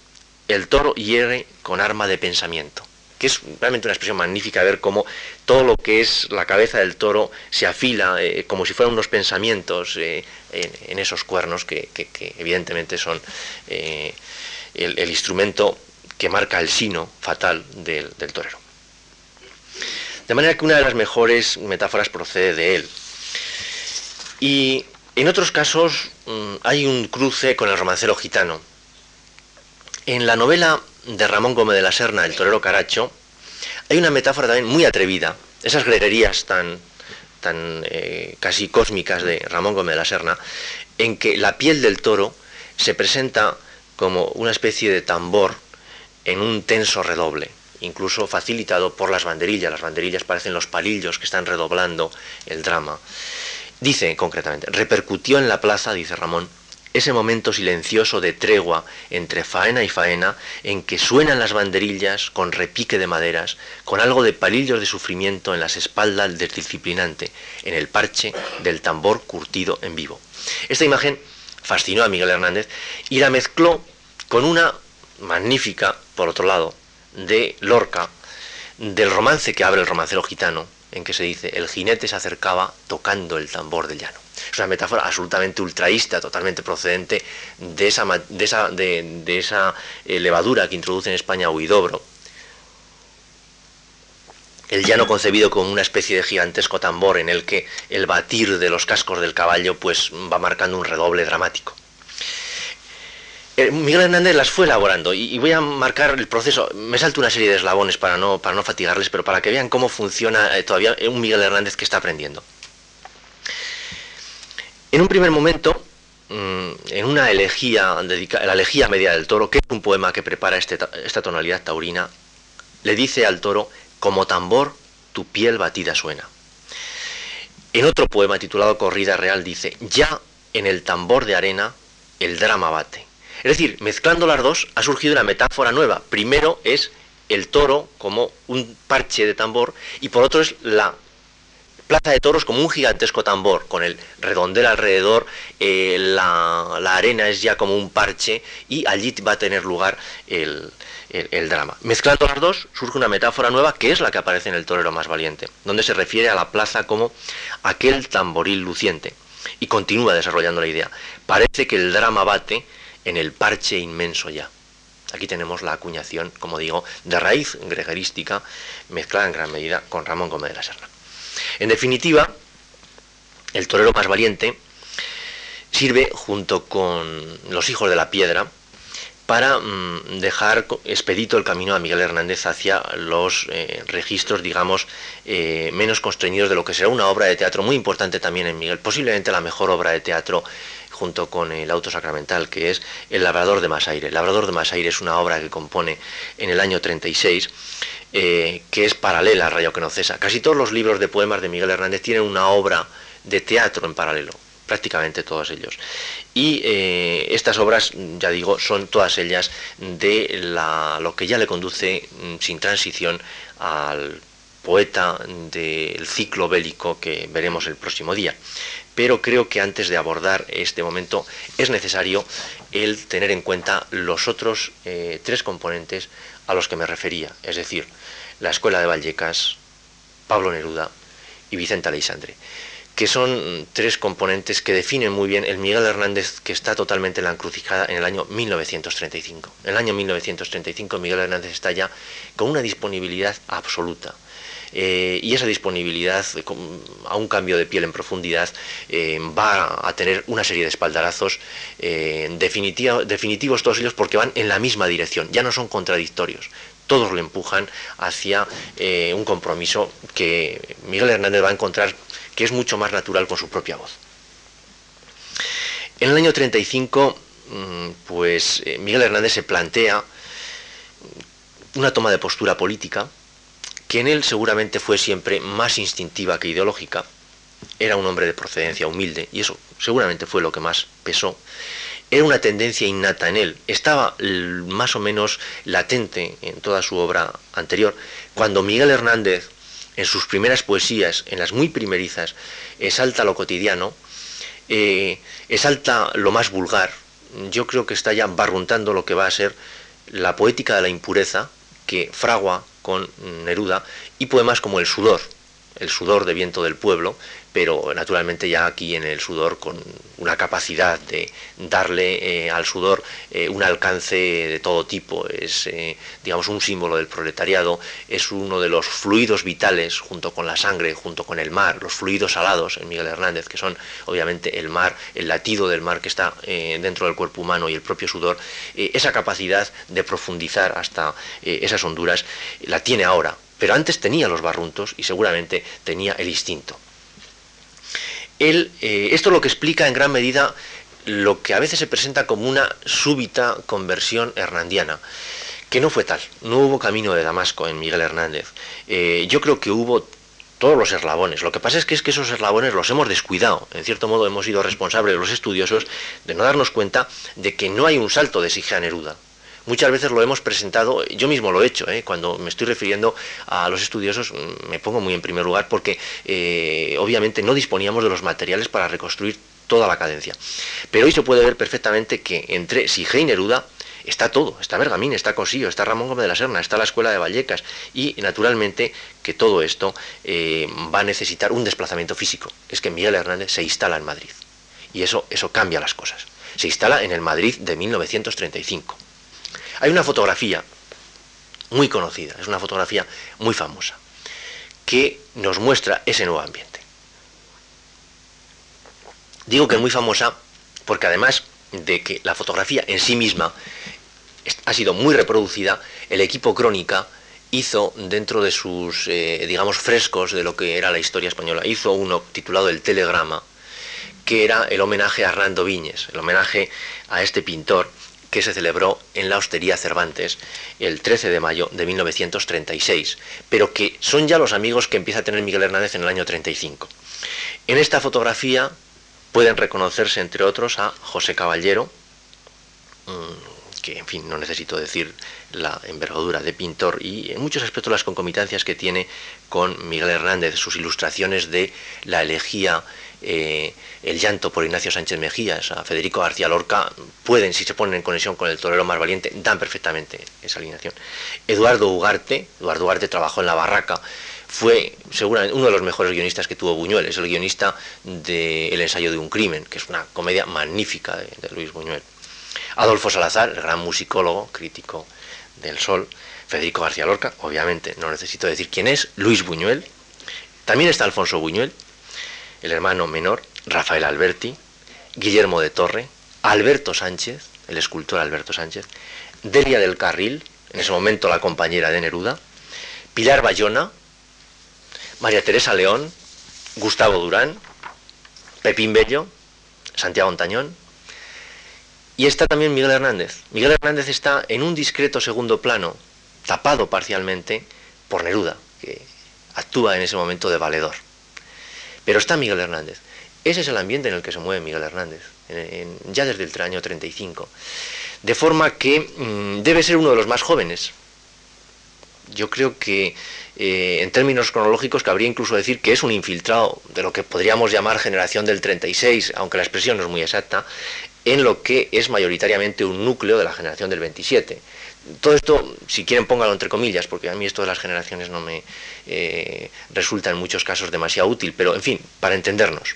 el toro hiere con arma de pensamiento que es realmente una expresión magnífica ver cómo todo lo que es la cabeza del toro se afila eh, como si fueran unos pensamientos eh, en, esos cuernos que, evidentemente son eh, el, instrumento que marca el sino fatal del, torero. De manera que una de las mejores metáforas procede de él. Y en otros casos mm, hay un cruce con el romancero gitano. En la novela de Ramón Gómez de la Serna, el torero caracho, hay una metáfora también muy atrevida. Esas grererías tan, tan eh, casi cósmicas de Ramón Gómez de la Serna, en que la piel del toro se presenta como una especie de tambor en un tenso redoble, incluso facilitado por las banderillas. Las banderillas parecen los palillos que están redoblando el drama. Dice concretamente, repercutió en la plaza, dice Ramón, ese momento silencioso de tregua entre faena y faena en que suenan las banderillas con repique de maderas, con algo de palillos de sufrimiento en las espaldas del disciplinante, en el parche del tambor curtido en vivo. Esta imagen fascinó a Miguel Hernández y la mezcló con una magnífica, por otro lado, de Lorca, del romance que abre el romancero gitano, en que se dice, el jinete se acercaba tocando el tambor del llano. Es una metáfora absolutamente ultraísta, totalmente procedente de esa, de esa, de, esa eh, levadura que introduce en España Huidobro. El llano concebido como una especie de gigantesco tambor en el que el batir de los cascos del caballo pues va marcando un redoble dramático. Eh, Miguel Hernández las fue elaborando y, voy a marcar el proceso. Me salto una serie de eslabones para no, para no fatigarles, pero para que vean cómo funciona eh, todavía un Miguel Hernández que está aprendiendo. En un primer momento, mm, en una elegía, la elegía media del toro, que es un poema que prepara este esta tonalidad taurina, le dice al toro, como tambor, tu piel batida suena. En otro poema titulado Corrida Real dice, ya en el tambor de arena el drama bate. Es decir, mezclando las dos ha surgido una metáfora nueva. Primero es el toro como un parche de tambor y por otro es la plaza de toros como un gigantesco tambor, con el redondel alrededor, eh, la, arena es ya como un parche y allí va a tener lugar el, drama. Mezclando las dos surge una metáfora nueva que es la que aparece en el torero más valiente, donde se refiere a la plaza como aquel tamboril luciente y continúa desarrollando la idea. Parece que el drama bate en el parche inmenso ya. Aquí tenemos la acuñación, como digo, de raíz gregarística mezclada en gran medida con Ramón Gómez de la Serna. En definitiva, el torero más valiente sirve junto con los hijos de la piedra para mm, dejar expedito el camino a Miguel Hernández hacia los eh, registros, digamos, eh, menos constreñidos de lo que será una obra de teatro muy importante también en Miguel, posiblemente la mejor obra de teatro junto con el auto sacramental, que es El Labrador de Masaire. El Labrador de Masaire es una obra que compone en el año 36, eh, que es paralela a Rayo no cesa. Casi todos los libros de poemas de Miguel Hernández tienen una obra de teatro en paralelo prácticamente todos ellos. Y eh, estas obras, ya digo, son todas ellas de lo que ya le conduce mm, sin transición al poeta del ciclo bélico que veremos el próximo día. Pero creo que antes de abordar este momento es necesario el tener en cuenta los otros eh, tres componentes a los que me refería, es decir, la Escuela de Vallecas, Pablo Neruda y Vicente Aleixandre que son tres componentes que definen muy bien el Miguel Hernández que está totalmente en la encrucijada en el año 1935. En el año 1935 Miguel Hernández está ya con una disponibilidad absoluta. Eh, y esa disponibilidad a un cambio de piel en profundidad eh, va a tener una serie de espaldarazos eh, definitivos todos ellos porque van en la misma dirección, ya no son contradictorios, todos le empujan hacia un compromiso que Miguel Hernández va a encontrar que es mucho más natural con su propia voz. En el año 35, mm, pues Miguel Hernández se plantea una toma de postura política que en él seguramente fue siempre más instintiva que ideológica. Era un hombre de procedencia humilde y eso seguramente fue lo que más pesó. Era una tendencia innata en él, estaba más o menos latente en toda su obra anterior. Cuando Miguel Hernández en sus primeras poesías, en las muy primerizas, exalta lo cotidiano, eh, exalta lo más vulgar. Yo creo que está ya barruntando lo que va a ser la poética de la impureza que fragua con Neruda y poemas como El sudor, el sudor de viento del pueblo, pero naturalmente ya aquí en el sudor con una capacidad de darle eh, al sudor eh, un alcance de todo tipo. Es, eh, digamos, un símbolo del proletariado, es uno de los fluidos vitales junto con la sangre, junto con el mar, los fluidos salados en Miguel Hernández, que son obviamente el mar, el latido del mar que está dentro del cuerpo humano y el propio sudor. esa capacidad de profundizar hasta esas honduras la tiene ahora, pero antes tenía los barruntos y seguramente tenía el instinto. Eh, esto es lo que explica en gran medida lo que a veces se presenta como una súbita conversión hernandiana, que no fue tal. No hubo camino de Damasco en Miguel Hernández. Eh, yo creo que hubo todos los eslabones. Lo que pasa es que, es que esos eslabones los hemos descuidado. En cierto modo hemos sido responsables los estudiosos de no darnos cuenta de que no hay un salto de Sige a Neruda muchas veces lo hemos presentado, yo mismo lo he hecho, ¿eh? cuando me estoy refiriendo a los estudiosos mm, me pongo muy en primer lugar porque eh, obviamente no disponíamos de los materiales para reconstruir toda la cadencia. Pero hoy se puede ver perfectamente que entre Sige y Neruda está todo, está Bergamín, está Cosío, está Ramón Gómez de la Serna, está la Escuela de Vallecas y naturalmente que todo esto eh, va a necesitar un desplazamiento físico. Es que Miguel Hernández se instala en Madrid y eso cambia las cosas. Se instala en el Madrid de 1935. Hay una fotografía muy conocida, es una fotografía muy famosa, que nos muestra ese nuevo ambiente. Digo que es muy famosa porque además de que la fotografía en sí misma ha sido muy reproducida, el equipo Crónica hizo dentro de sus, eh, digamos, frescos de lo que era la historia española, hizo uno titulado El Telegrama, que era el homenaje a Hernando Viñes, el homenaje a este pintor que se celebró en la Hostería Cervantes el 13 de mayo de 1936, pero que son ya los amigos que empieza a tener Miguel Hernández en el año 35. En esta fotografía pueden reconocerse, entre otros, a José Caballero, mm, que en fin, no necesito decir la envergadura de pintor y en muchos aspectos las concomitancias que tiene con Miguel Hernández, sus ilustraciones de la elegía eh, el llanto por Ignacio Sánchez Mejías, a Federico García Lorca, pueden, si se ponen en conexión con el torero más valiente, dan perfectamente esa alineación. Eduardo Ugarte, Eduardo Ugarte trabajó en La Barraca, fue seguramente uno de los mejores guionistas que tuvo Buñuel, es el guionista de El ensayo de un crimen, que es una comedia magnífica de, de Luis Buñuel. Adolfo Salazar, el gran musicólogo, crítico del Sol, Federico García Lorca, obviamente no necesito decir quién es, Luis Buñuel, también está Alfonso Buñuel, el hermano menor, Rafael Alberti, Guillermo de Torre, Alberto Sánchez, el escultor Alberto Sánchez, Delia del Carril, en ese momento la compañera de Neruda, Pilar Bayona, María Teresa León, Gustavo Durán, Pepín Bello, Santiago Antañón, y está también Miguel Hernández. Miguel Hernández está en un discreto segundo plano, tapado parcialmente por Neruda, que actúa en ese momento de valedor. Pero está Miguel Hernández. Ese es el ambiente en el que se mueve Miguel Hernández, ya desde el año 35. De forma que mm, debe ser uno de los más jóvenes. Yo creo que eh, en términos cronológicos cabría incluso decir que es un infiltrado de lo que podríamos llamar generación del 36, aunque la expresión no es muy exacta, en lo que es mayoritariamente un núcleo de la generación del 27 todo esto, si quieren póngalo entre comillas, porque a mí esto de las generaciones no me eh, resulta en muchos casos demasiado útil, pero en fin, para entendernos.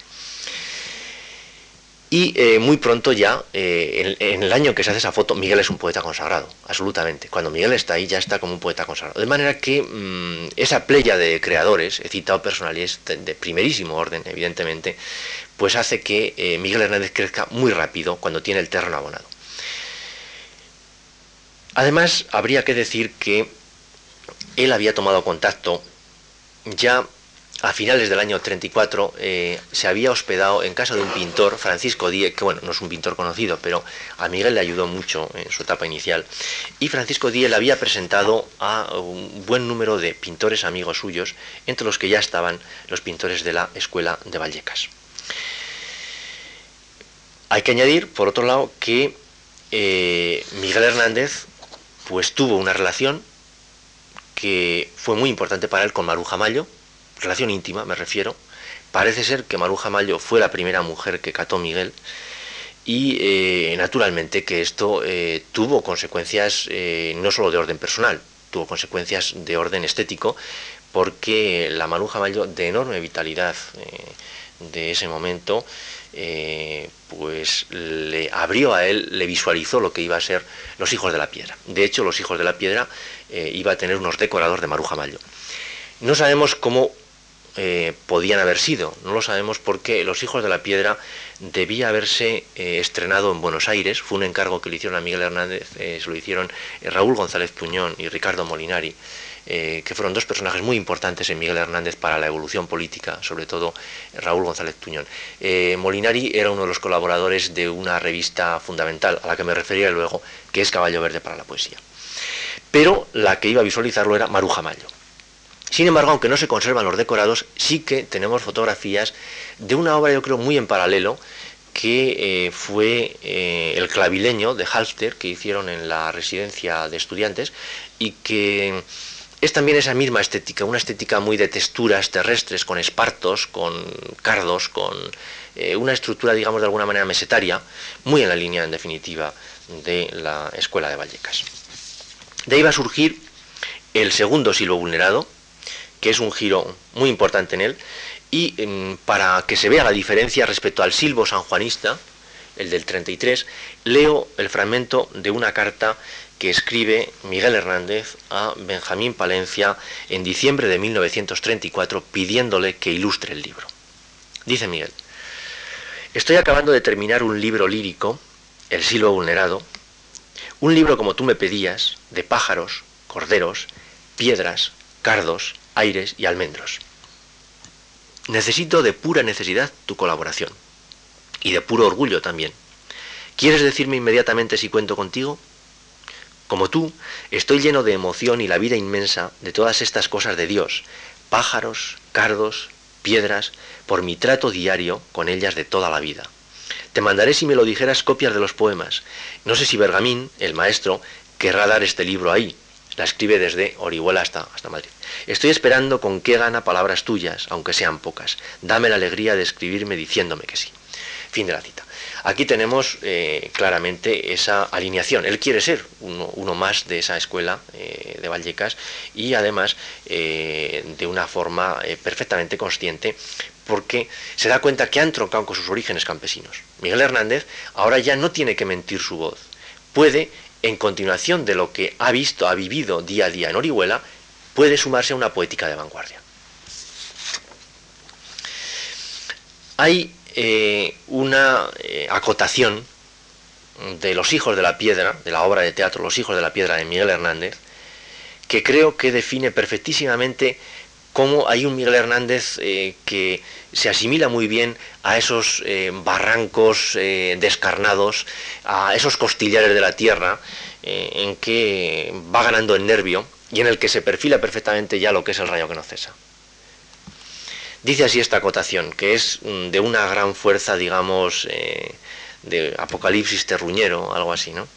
Y eh, muy pronto ya, eh, en, el año que se hace esa foto, Miguel es un poeta consagrado, absolutamente. Cuando Miguel está ahí, ya está como un poeta consagrado. De manera que mm, esa playa de creadores, he citado personalidades de, primerísimo orden, evidentemente, pues hace que Miguel Hernández crezca muy rápido cuando tiene el terreno abonado. Además, habría que decir que él había tomado contacto ya a finales del año 34 eh, se había hospedado en casa de un pintor, Francisco Díez, que bueno, no es un pintor conocido, pero a Miguel le ayudó mucho en su etapa inicial, y Francisco Díez le había presentado a un buen número de pintores amigos suyos, entre los que ya estaban los pintores de la Escuela de Vallecas. Hay que añadir, por otro lado, que eh, Miguel Hernández pues tuvo una relación que fue muy importante para él con Maruja Mayo, relación íntima me refiero. Parece ser que Maruja Mayo fue la primera mujer que cató Miguel y eh, naturalmente que esto eh, tuvo consecuencias eh, no solo de orden personal, tuvo consecuencias de orden estético porque la Maruja Mayo de enorme vitalidad de ese momento eh, pues le abrió a él, le visualizó lo que iba a ser Los Hijos de la Piedra. De hecho, Los Hijos de la Piedra eh, iba a tener unos decoradores de Maruja Mayo. No sabemos cómo eh, podían haber sido, no lo sabemos porque Los Hijos de la Piedra debía haberse estrenado en Buenos Aires, fue un encargo que le hicieron a Miguel Hernández, se lo hicieron Raúl González Puñón y Ricardo Molinari. Eh, que fueron dos personajes muy importantes en Miguel Hernández para la evolución política, sobre todo Raúl González Tuñón. Eh, Molinari era uno de los colaboradores de una revista fundamental, a la que me refería luego, que es Caballo Verde para la Poesía. Pero la que iba a visualizarlo era Maruja Mayo. Sin embargo, aunque no se conservan los decorados, sí que tenemos fotografías de una obra, yo creo, muy en paralelo, que eh, fue el clavileño de Halster, que hicieron en la residencia de estudiantes, y que es también esa misma estética, una estética muy de texturas terrestres, con espartos, con cardos, con eh, una estructura, digamos, de alguna manera mesetaria, muy en la línea, en definitiva, de la escuela de Vallecas. De ahí va a surgir el segundo silbo vulnerado, que es un giro muy importante en él, y em, para que se vea la diferencia respecto al silbo sanjuanista, el del 33, leo el fragmento de una carta que escribe Miguel Hernández a Benjamín Palencia en diciembre de 1934 pidiéndole que ilustre el libro. Dice Miguel, estoy acabando de terminar un libro lírico, El silbo vulnerado, un libro como tú me pedías, de pájaros, corderos, piedras, cardos, aires y almendros. Necesito de pura necesidad tu colaboración y de puro orgullo también. ¿Quieres decirme inmediatamente si cuento contigo? Como tú, estoy lleno de emoción y la vida inmensa de todas estas cosas de Dios, pájaros, cardos, piedras, por mi trato diario con ellas de toda la vida. Te mandaré si me lo dijeras copias de los poemas. No sé si Bergamín, el maestro, querrá dar este libro ahí. La escribe desde Orihuela hasta, hasta Madrid. Estoy esperando con qué gana palabras tuyas, aunque sean pocas. Dame la alegría de escribirme diciéndome que sí. Fin de la cita. Aquí tenemos eh, claramente esa alineación. Él quiere ser uno, más de esa escuela eh, de Vallecas y además eh, de una forma perfectamente consciente porque se da cuenta que han troncado con sus orígenes campesinos. Miguel Hernández ahora ya no tiene que mentir su voz. Puede, en continuación de lo que ha visto, ha vivido día a día en Orihuela, puede sumarse a una poética de vanguardia. Hay eh, una eh, acotación de Los Hijos de la Piedra, de la obra de teatro Los Hijos de la Piedra de Miguel Hernández, que creo que define perfectísimamente cómo hay un Miguel Hernández eh, que se asimila muy bien a esos barrancos descarnados, a esos costillares de la tierra, en que va ganando el nervio y en el que se perfila perfectamente ya lo que es el rayo que no cesa. Dice así esta acotación, que es mm, de una gran fuerza, digamos, eh, de apocalipsis terruñero, algo así, ¿no?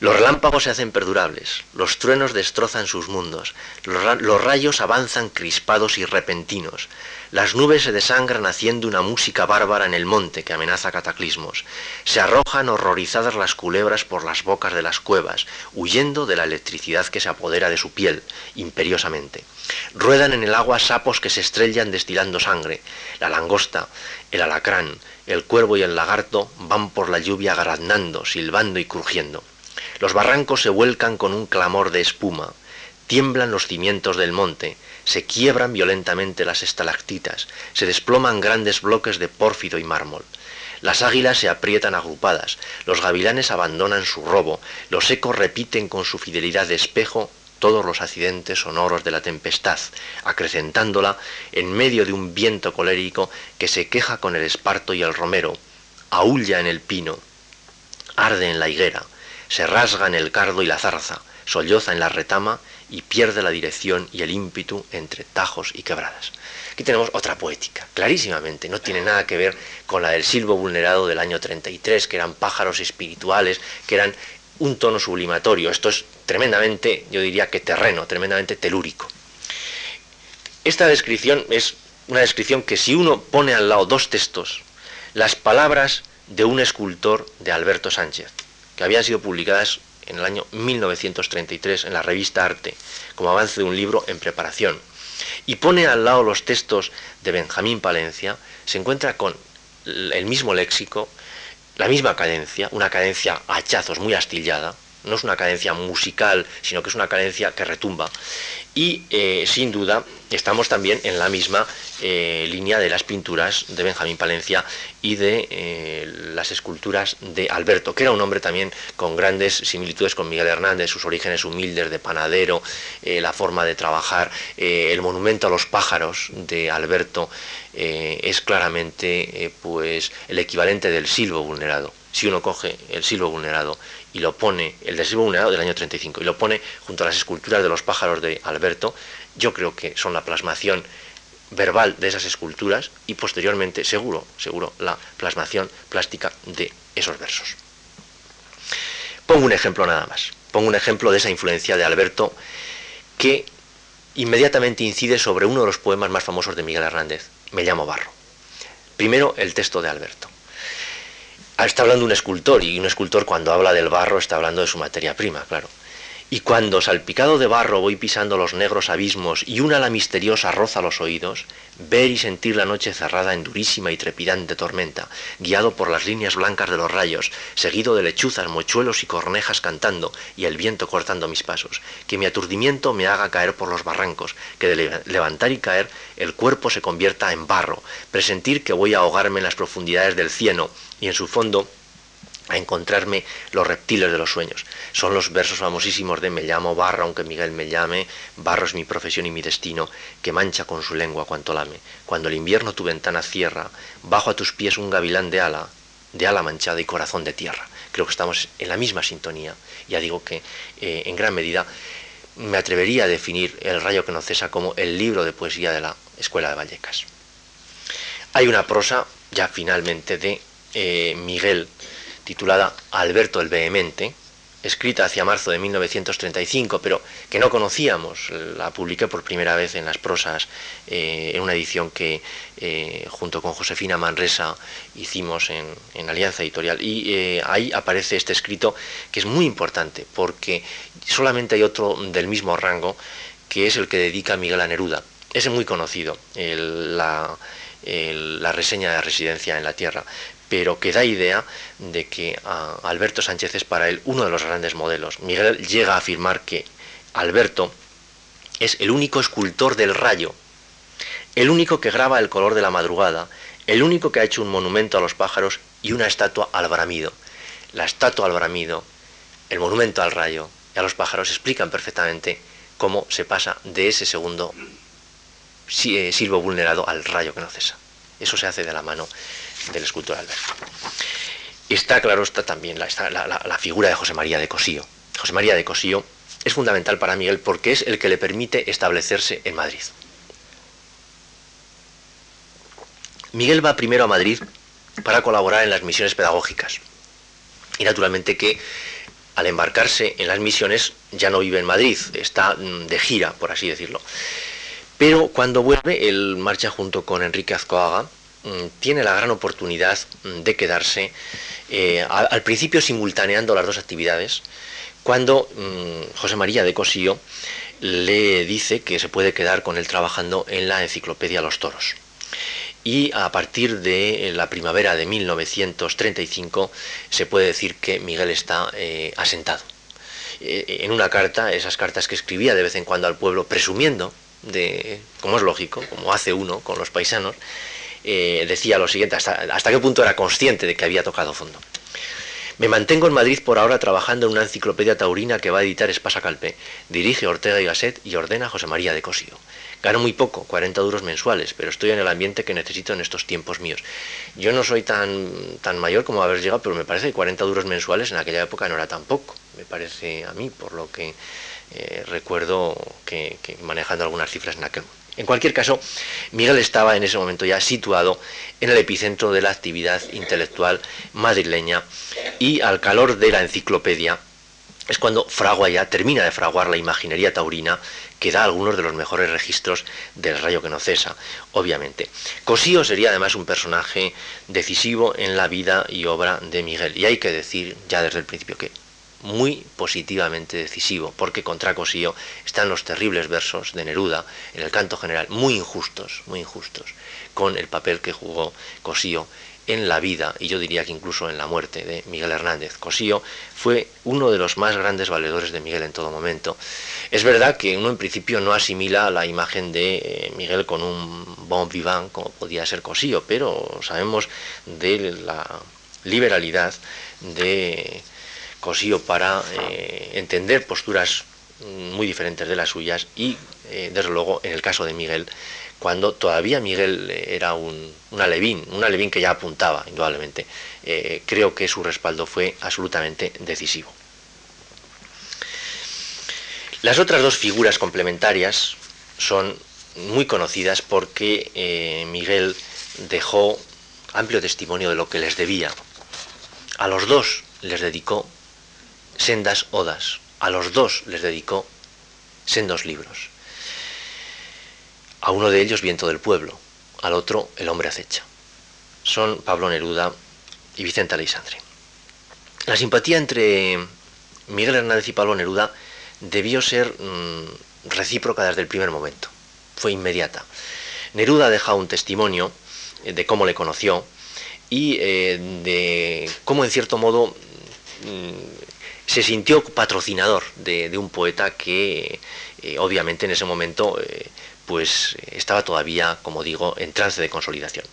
Los relámpagos se hacen perdurables, los truenos destrozan sus mundos, los, rayos avanzan crispados y repentinos, las nubes se desangran haciendo una música bárbara en el monte que amenaza cataclismos, se arrojan horrorizadas las culebras por las bocas de las cuevas, huyendo de la electricidad que se apodera de su piel, imperiosamente. Ruedan en el agua sapos que se estrellan destilando sangre, la langosta, el alacrán, el cuervo y el lagarto van por la lluvia graznando, silbando y crujiendo. Los barrancos se vuelcan con un clamor de espuma, tiemblan los cimientos del monte, se quiebran violentamente las estalactitas, se desploman grandes bloques de pórfido y mármol. Las águilas se aprietan agrupadas, los gavilanes abandonan su robo, los ecos repiten con su fidelidad de espejo todos los accidentes sonoros de la tempestad, acrecentándola en medio de un viento colérico que se queja con el esparto y el romero, aúlla en el pino, arde en la higuera, se rasga en el cardo y la zarza, solloza en la retama y pierde la dirección y el ímpetu entre tajos y quebradas. Aquí tenemos otra poética, clarísimamente, no tiene nada que ver con la del silbo vulnerado del año 33, que eran pájaros espirituales, que eran un tono sublimatorio. Esto es tremendamente, yo diría que terreno, tremendamente telúrico. Esta descripción es una descripción que si uno pone al lado dos textos, las palabras de un escultor de Alberto Sánchez, que habían sido publicadas en el año 1933 en la revista Arte, como avance de un libro en preparación, y pone al lado los textos de Benjamín Palencia, se encuentra con el mismo léxico, la misma cadencia, una cadencia a hachazos muy astillada, no es una cadencia musical, sino que es una cadencia que retumba. Y eh, sin duda estamos también en la misma eh, línea de las pinturas de Benjamín Palencia y de eh, las esculturas de Alberto, que era un hombre también con grandes similitudes con Miguel Hernández, sus orígenes humildes de panadero, la forma de trabajar, el monumento a los pájaros de Alberto es claramente pues el equivalente del silbo vulnerado. Si uno coge el silbo vulnerado y lo pone, el del vulnerado del año 35, y lo pone junto a las esculturas de los pájaros de Alberto, yo creo que son la plasmación verbal de esas esculturas y posteriormente, seguro, seguro, la plasmación plástica de esos versos. Pongo un ejemplo nada más. Pongo un ejemplo de esa influencia de Alberto que inmediatamente incide sobre uno de los poemas más famosos de Miguel Hernández, Me llamo Barro. Primero, el texto de Alberto. Ah, está hablando un escultor y un escultor cuando habla del barro está hablando de su materia prima, claro. Y cuando salpicado de barro voy pisando los negros abismos y una la misteriosa roza los oídos, ver y sentir la noche cerrada en durísima y trepidante tormenta, guiado por las líneas blancas de los rayos, seguido de lechuzas, mochuelos y cornejas cantando y el viento cortando mis pasos, que mi aturdimiento me haga caer por los barrancos, que de levantar y caer el cuerpo se convierta en barro, presentir que voy a ahogarme en las profundidades del cieno y en su fondo a encontrarme los reptiles de los sueños. Son los versos famosísimos de Me llamo Barro, aunque Miguel me llame, Barro es mi profesión y mi destino, que mancha con su lengua cuanto lame. Cuando el invierno tu ventana cierra, bajo a tus pies un gavilán de ala, de ala manchada y corazón de tierra. Creo que estamos en la misma sintonía. Ya digo que eh, en gran medida me atrevería a definir El rayo que no cesa como el libro de poesía de la Escuela de Vallecas. Hay una prosa, ya finalmente, de eh, Miguel titulada Alberto el Vehemente, escrita hacia marzo de 1935, pero que no conocíamos. La publiqué por primera vez en las prosas, eh, en una edición que eh, junto con Josefina Manresa hicimos en, Alianza Editorial. Y eh, ahí aparece este escrito que es muy importante, porque solamente hay otro del mismo rango, que es el que dedica Miguel a Neruda. Es muy conocido, la, la reseña de residencia en la tierra, pero que da idea de que ah, Alberto Sánchez es para él uno de los grandes modelos. Miguel llega a afirmar que Alberto es el único escultor del rayo, el único que graba el color de la madrugada, el único que ha hecho un monumento a los pájaros y una estatua al bramido. La estatua al bramido, el monumento al rayo y a los pájaros explican perfectamente cómo se pasa de ese segundo eh, silbo vulnerado al rayo que no cesa. Eso se hace de la mano del escultor Alberto. Está claro está también la, la, figura de José María de Cosío. José María de Cosío es fundamental para Miguel porque es el que le permite establecerse en Madrid. Miguel va primero a Madrid para colaborar en las misiones pedagógicas. Y naturalmente que al embarcarse en las misiones ya no vive en Madrid, está mm, de gira, por así decirlo. Pero cuando vuelve, él marcha junto con Enrique Azcoaga tiene la gran oportunidad mm, de quedarse eh, al principio simultaneando las dos actividades, cuando mm, José María de Cosío le dice que se puede quedar con él trabajando en la enciclopedia Los Toros. Y a partir de la primavera de 1935 se puede decir que Miguel está eh, asentado. Eh, en una carta, esas cartas que escribía de vez en cuando al pueblo, presumiendo de, como es lógico, como hace uno con los paisanos, eh, decía lo siguiente, hasta, qué punto era consciente de que había tocado fondo. Me mantengo en Madrid por ahora trabajando en una enciclopedia taurina que va a editar Espasa Calpe. Dirige Ortega y Gasset y ordena José María de Cosío. Gano muy poco, 40 duros mensuales, pero estoy en el ambiente que necesito en estos tiempos míos. Yo no soy tan, tan mayor como haber llegado, pero me parece que 40 duros mensuales en aquella época no era tan poco. Me parece a mí, por lo que eh, recuerdo que, que manejando algunas cifras en aquel momento. En cualquier caso, Miguel estaba en ese momento ya situado en el epicentro de la actividad intelectual madrileña y al calor de la enciclopedia es cuando fragua ya, termina de fraguar la imaginería taurina que da algunos de los mejores registros del rayo que no cesa, obviamente. Cosío sería además un personaje decisivo en la vida y obra de Miguel. Y hay que decir ya desde el principio que muy positivamente decisivo, porque contra Cosío están los terribles versos de Neruda en el canto general, muy injustos, muy injustos, con el papel que jugó Cosío en la vida y yo diría que incluso en la muerte de Miguel Hernández. Cosío fue uno de los más grandes valedores de Miguel en todo momento. Es verdad que uno en principio no asimila la imagen de eh, Miguel con un bon vivant como podía ser Cosío, pero sabemos de la liberalidad de Cosío para eh, entender posturas muy diferentes de las suyas y, eh, desde luego, en el caso de Miguel, cuando todavía Miguel era un, alevín, un alevín que ya apuntaba, indudablemente, eh, creo que su respaldo fue absolutamente decisivo. Las otras dos figuras complementarias son muy conocidas porque Miguel dejó amplio testimonio de lo que les debía. A los dos les dedicó sendas odas. A los dos les dedicó sendos libros. A uno de ellos Viento del Pueblo, al otro El hombre acecha. Son Pablo Neruda y Vicente Aleixandre. La simpatía entre Miguel Hernández y Pablo Neruda debió ser mm, recíproca desde el primer momento. Fue inmediata. Neruda deja un testimonio eh, de cómo le conoció y eh, de cómo en cierto modo mm, se sintió patrocinador de, un poeta que eh, obviamente en ese momento pues estaba todavía, como digo, en trance de consolidación.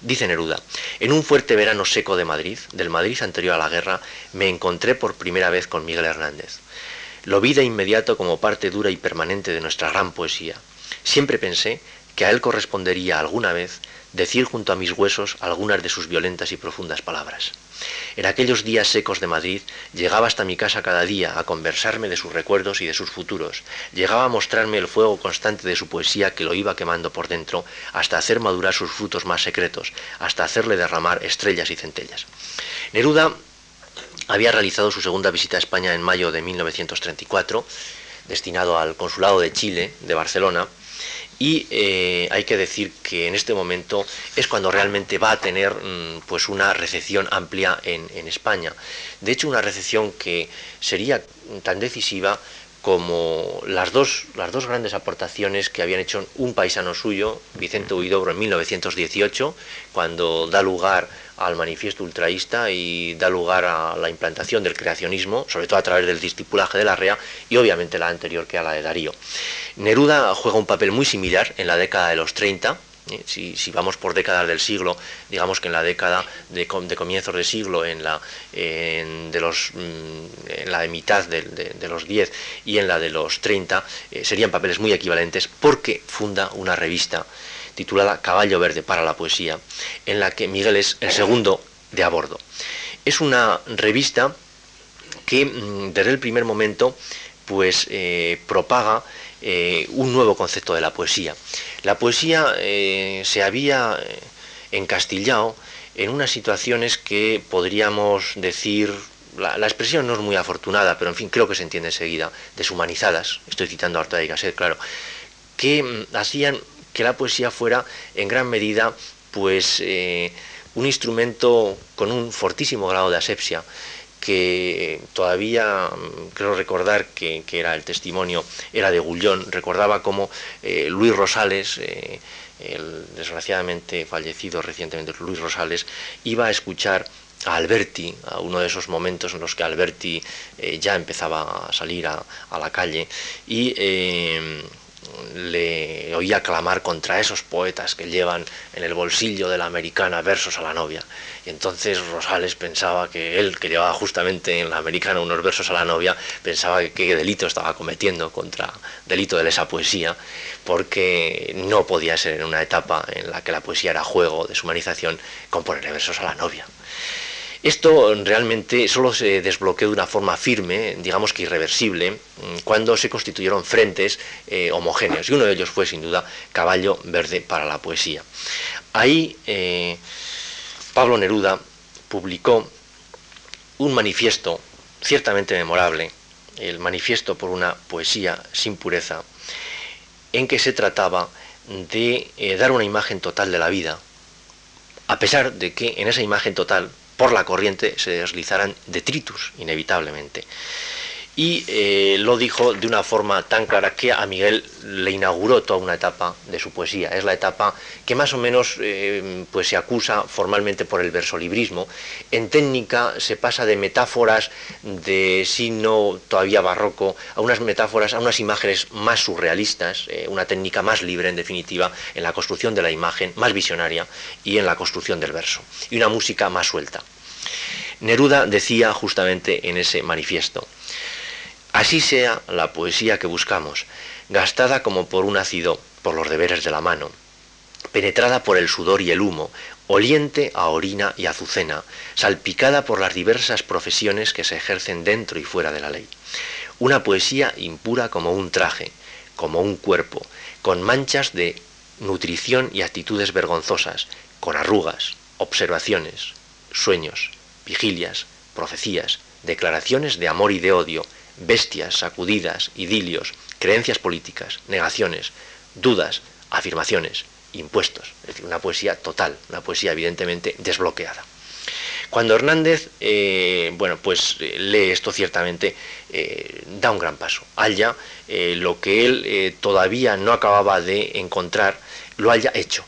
Dice Neruda, en un fuerte verano seco de Madrid, del Madrid anterior a la guerra, me encontré por primera vez con Miguel Hernández. Lo vi de inmediato como parte dura y permanente de nuestra gran poesía. Siempre pensé que a él correspondería alguna vez decir junto a mis huesos algunas de sus violentas y profundas palabras. En aquellos días secos de Madrid llegaba hasta mi casa cada día a conversarme de sus recuerdos y de sus futuros, llegaba a mostrarme el fuego constante de su poesía que lo iba quemando por dentro, hasta hacer madurar sus frutos más secretos, hasta hacerle derramar estrellas y centellas. Neruda había realizado su segunda visita a España en mayo de 1934, destinado al Consulado de Chile de Barcelona, y eh, hay que decir que en este momento es cuando realmente va a tener mm, pues una recepción amplia en, España. De hecho, una recepción que sería tan decisiva como las dos, las dos grandes aportaciones que habían hecho un paisano suyo, Vicente Huidobro, en 1918, cuando da lugar al manifiesto ultraísta y da lugar a la implantación del creacionismo, sobre todo a través del discipulaje de la REA y obviamente la anterior que a la de Darío. Neruda juega un papel muy similar en la década de los 30, ¿eh? si, vamos por décadas del siglo, digamos que en la década de, comienzos de siglo, en la, de, los, mm, en la mitad de, los 10 y en la de los 30, eh, serían papeles muy equivalentes porque funda una revista titulada Caballo Verde para la Poesía, en la que Miguel es el segundo de a bordo. Es una revista que mm, desde el primer momento pues eh, propaga eh, un nuevo concepto de la poesía. La poesía eh, se había encastillado en unas situaciones que podríamos decir, la, expresión no es muy afortunada, pero en fin, creo que se entiende enseguida, deshumanizadas, estoy citando a Ortega y Gasset, claro, que mm, hacían que la poesía fuera en gran medida pues eh, un instrumento con un fortísimo grado de asepsia que todavía mm, creo recordar que, era el testimonio, era de Gullón, recordaba cómo eh, Luis Rosales, eh, el desgraciadamente fallecido recientemente Luis Rosales, iba a escuchar a Alberti, a uno de esos momentos en los que Alberti ya empezaba a salir a, a la calle, y le oía clamar contra esos poetas que llevan en el bolsillo de la americana versos a la novia. Y entonces Rosales pensaba que él, que llevaba justamente en la americana unos versos a la novia, pensaba que qué delito estaba cometiendo contra delito de lesa poesía, porque no podía ser en una etapa en la que la poesía era juego, deshumanización, componerle versos a la novia. Esto realmente solo se desbloqueó de una forma firme, digamos que irreversible, mm, cuando se constituyeron frentes eh, homogéneos, y uno de ellos fue sin duda Caballo Verde para la Poesía. Ahí eh, Pablo Neruda publicó un manifiesto ciertamente memorable, el manifiesto por una poesía sin pureza, en que se trataba de eh, dar una imagen total de la vida, a pesar de que en esa imagen total por la corriente se deslizaran detritus, inevitablemente. Y eh, lo dijo de una forma tan clara que a Miguel le inauguró toda una etapa de su poesía. Es la etapa que más o menos eh, pues se acusa formalmente por el versolibrismo. En técnica se pasa de metáforas de signo todavía barroco a unas metáforas, a unas imágenes más surrealistas, eh, una técnica más libre en definitiva en la construcción de la imagen, más visionaria y en la construcción del verso. Y una música más suelta. Neruda decía justamente en ese manifiesto, Así sea la poesía que buscamos, gastada como por un ácido por los deberes de la mano, penetrada por el sudor y el humo, oliente a orina y azucena, salpicada por las diversas profesiones que se ejercen dentro y fuera de la ley. Una poesía impura como un traje, como un cuerpo, con manchas de nutrición y actitudes vergonzosas, con arrugas, observaciones, sueños, vigilias, profecías, declaraciones de amor y de odio, bestias, sacudidas, idilios, creencias políticas, negaciones, dudas, afirmaciones, impuestos. Es decir, una poesía total, una poesía evidentemente desbloqueada. Cuando Hernández, eh, bueno, pues eh, lee esto ciertamente, eh, da un gran paso. Halla lo que él todavía no acababa de encontrar, lo haya hecho.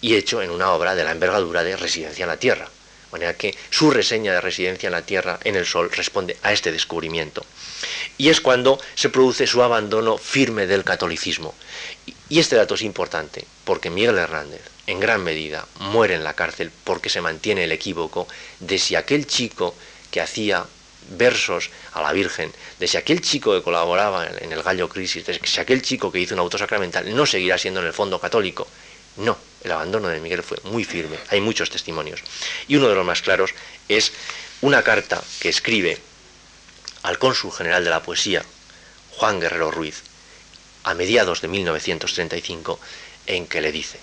Y hecho en una obra de la envergadura de Residencia en la Tierra. De manera que su reseña de Residencia en la Tierra, en el Sol, responde a este descubrimiento. Y es cuando se produce su abandono firme del catolicismo. Y este dato es importante, porque Miguel Hernández, en gran medida, muere en la cárcel porque se mantiene el equívoco de si aquel chico que hacía versos a la Virgen, de si aquel chico que colaboraba en el Gallo Crisis, de si aquel chico que hizo un auto sacramental no seguirá siendo en el fondo católico. No, el abandono de Miguel fue muy firme, hay muchos testimonios. Y uno de los más claros es una carta que escribe al cónsul general de la poesía, Juan Guerrero Ruiz, a mediados de 1935, en que le dice,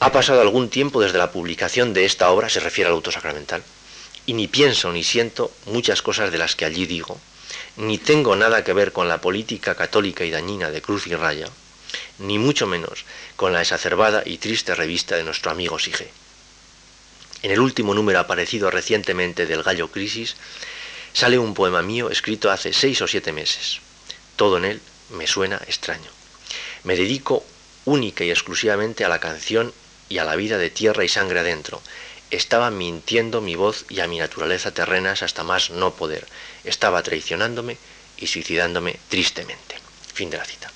ha pasado algún tiempo desde la publicación de esta obra, se refiere al auto sacramental, y ni pienso ni siento muchas cosas de las que allí digo, ni tengo nada que ver con la política católica y dañina de Cruz y Raya, ni mucho menos con la exacerbada y triste revista de nuestro amigo Sige. En el último número aparecido recientemente del Gallo Crisis, sale un poema mío escrito hace seis o siete meses. Todo en él me suena extraño. Me dedico única y exclusivamente a la canción y a la vida de tierra y sangre adentro. Estaba mintiendo mi voz y a mi naturaleza terrenas hasta más no poder. Estaba traicionándome y suicidándome tristemente. Fin de la cita.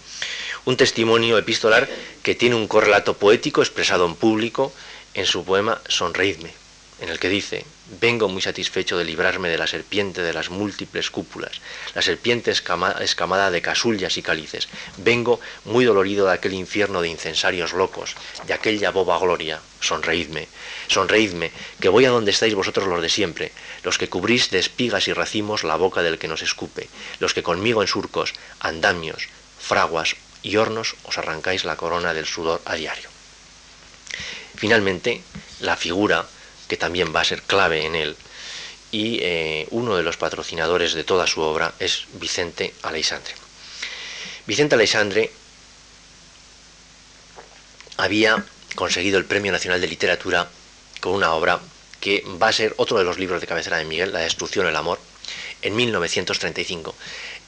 Un testimonio epistolar que tiene un correlato poético expresado en público en su poema Sonreídme, en el que dice, vengo muy satisfecho de librarme de la serpiente de las múltiples cúpulas, la serpiente escamada de casullas y cálices, vengo muy dolorido de aquel infierno de incensarios locos, de aquella boba gloria, sonreídme, sonreídme, que voy a donde estáis vosotros los de siempre, los que cubrís de espigas y racimos la boca del que nos escupe, los que conmigo en surcos, andamios, fraguas y hornos os arrancáis la corona del sudor a diario. Finalmente, la figura que también va a ser clave en él. Y eh, uno de los patrocinadores de toda su obra es Vicente Aleixandre. Vicente Aleixandre había conseguido el Premio Nacional de Literatura con una obra que va a ser otro de los libros de cabecera de Miguel, La destrucción del amor, en 1935.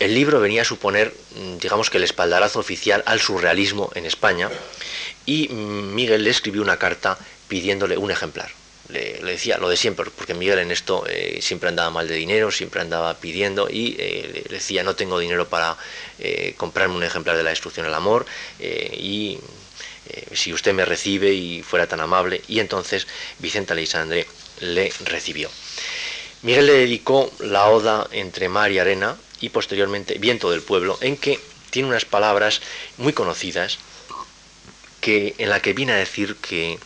El libro venía a suponer, mm, digamos que el espaldarazo oficial al surrealismo en España y Miguel le escribió una carta pidiéndole un ejemplar le, decía lo de siempre, porque Miguel en esto eh, siempre andaba mal de dinero, siempre andaba pidiendo y eh, le decía no tengo dinero para eh, comprarme un ejemplar de la destrucción del amor y si usted me recibe y fuera tan amable y entonces Vicente Alexandre le recibió. Miguel le dedicó la oda entre mar y arena y posteriormente Viento del pueblo en que tiene unas palabras muy conocidas que en la que viene a decir que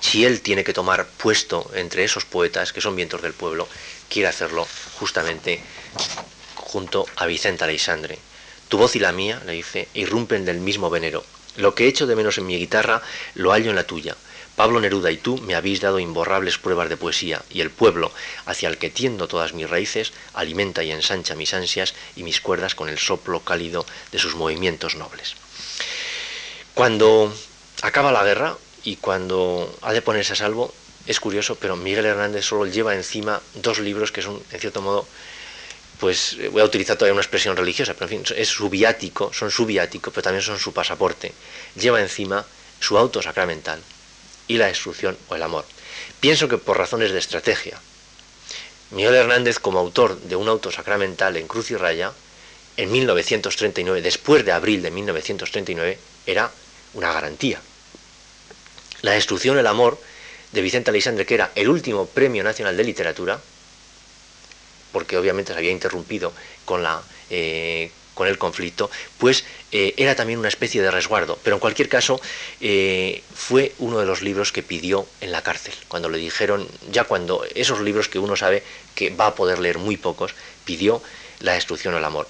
si él tiene que tomar puesto entre esos poetas que son vientos del pueblo, quiere hacerlo justamente junto a Vicente Aleixandre. Tu voz y la mía, le dice, irrumpen del mismo venero. Lo que echo de menos en mi guitarra lo hallo en la tuya. Pablo Neruda y tú me habéis dado imborrables pruebas de poesía, y el pueblo, hacia el que tiendo todas mis raíces, alimenta y ensancha mis ansias y mis cuerdas con el soplo cálido de sus movimientos nobles. Cuando acaba la guerra, y cuando ha de ponerse a salvo, es curioso, pero Miguel Hernández solo lleva encima dos libros que son, en cierto modo, pues eh, voy a utilizar todavía una expresión religiosa, pero en fin, es su viático, son su viático, pero también son su pasaporte. Lleva encima su auto sacramental y la destrucción o el amor. Pienso que por razones de estrategia, Miguel Hernández como autor de un auto sacramental en Cruz y Raya, en 1939, después de abril de 1939, era una garantía. La destrucción del amor de Vicente Aleixandre, que era el último premio nacional de literatura, porque obviamente se había interrumpido con, la, eh, con el conflicto, pues eh, era también una especie de resguardo. Pero en cualquier caso, eh, fue uno de los libros que pidió en la cárcel, cuando le dijeron, ya cuando esos libros que uno sabe que va a poder leer muy pocos, pidió la destrucción del amor.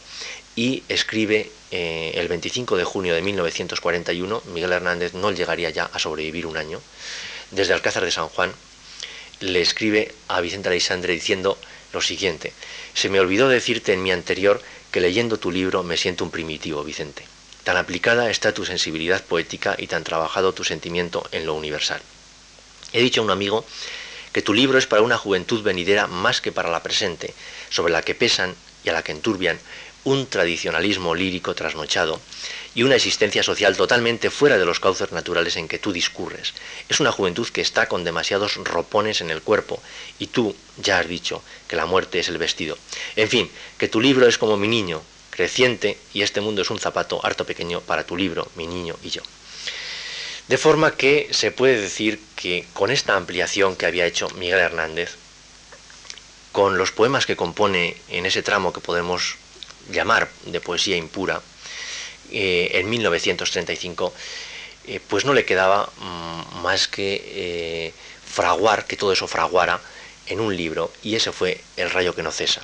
Y escribe eh, el 25 de junio de 1941, Miguel Hernández no llegaría ya a sobrevivir un año, desde Alcázar de San Juan, le escribe a Vicente Aleixandre diciendo lo siguiente. Se me olvidó decirte en mi anterior que leyendo tu libro me siento un primitivo, Vicente. Tan aplicada está tu sensibilidad poética y tan trabajado tu sentimiento en lo universal. He dicho a un amigo que tu libro es para una juventud venidera más que para la presente, sobre la que pesan y a la que enturbian un tradicionalismo lírico trasnochado y una existencia social totalmente fuera de los cauces naturales en que tú discurres. Es una juventud que está con demasiados ropones en el cuerpo y tú ya has dicho que la muerte es el vestido. En fin, que tu libro es como mi niño, creciente, y este mundo es un zapato harto pequeño para tu libro, mi niño y yo. De forma que se puede decir que con esta ampliación que había hecho Miguel Hernández, con los poemas que compone en ese tramo que podemos llamar de poesía impura, eh, en 1935, eh, pues no le quedaba mm, más que eh, fraguar, que todo eso fraguara en un libro, y ese fue El rayo que no cesa.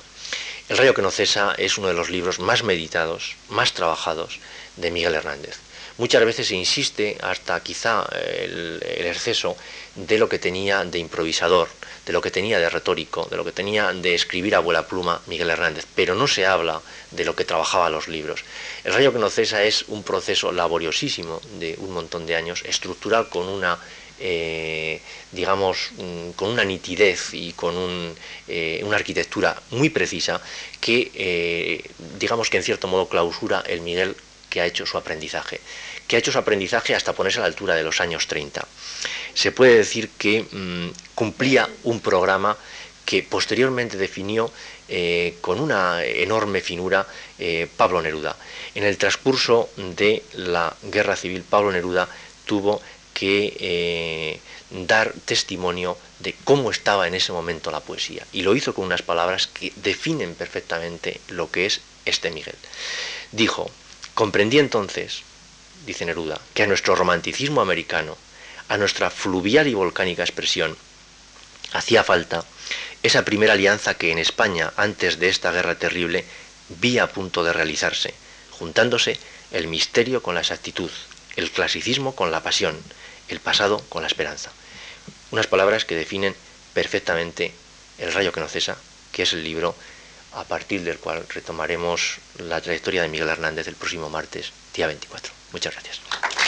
El rayo que no cesa es uno de los libros más meditados, más trabajados de Miguel Hernández. Muchas veces se insiste, hasta quizá el, exceso, de lo que tenía de improvisador, de lo que tenía de retórico, de lo que tenía de escribir a vuela pluma Miguel Hernández, pero no se habla de lo que trabajaba los libros. El rayo que no cesa es un proceso laboriosísimo de un montón de años, estructural con una eh, digamos, mm, con una nitidez y con eh, una arquitectura muy precisa que, eh, digamos que en cierto modo clausura el Miguel que ha hecho su aprendizaje, que ha hecho su aprendizaje hasta ponerse a la altura de los años 30. Se puede decir que mm, cumplía un programa que posteriormente definió eh, con una enorme finura eh, Pablo Neruda. En el transcurso de la guerra civil, Pablo Neruda tuvo que eh, dar testimonio de cómo estaba en ese momento la poesía. Y lo hizo con unas palabras que definen perfectamente lo que es este Miguel. Dijo, Comprendí entonces, dice Neruda, que a nuestro romanticismo americano, a nuestra fluvial y volcánica expresión, hacía falta esa primera alianza que en España, antes de esta guerra terrible, vi a punto de realizarse, juntándose el misterio con la exactitud, el clasicismo con la pasión, el pasado con la esperanza. Unas palabras que definen perfectamente el rayo que no cesa, que es el libro a partir del cual retomaremos la trayectoria de Miguel Hernández el próximo martes, día 24. Muchas gracias.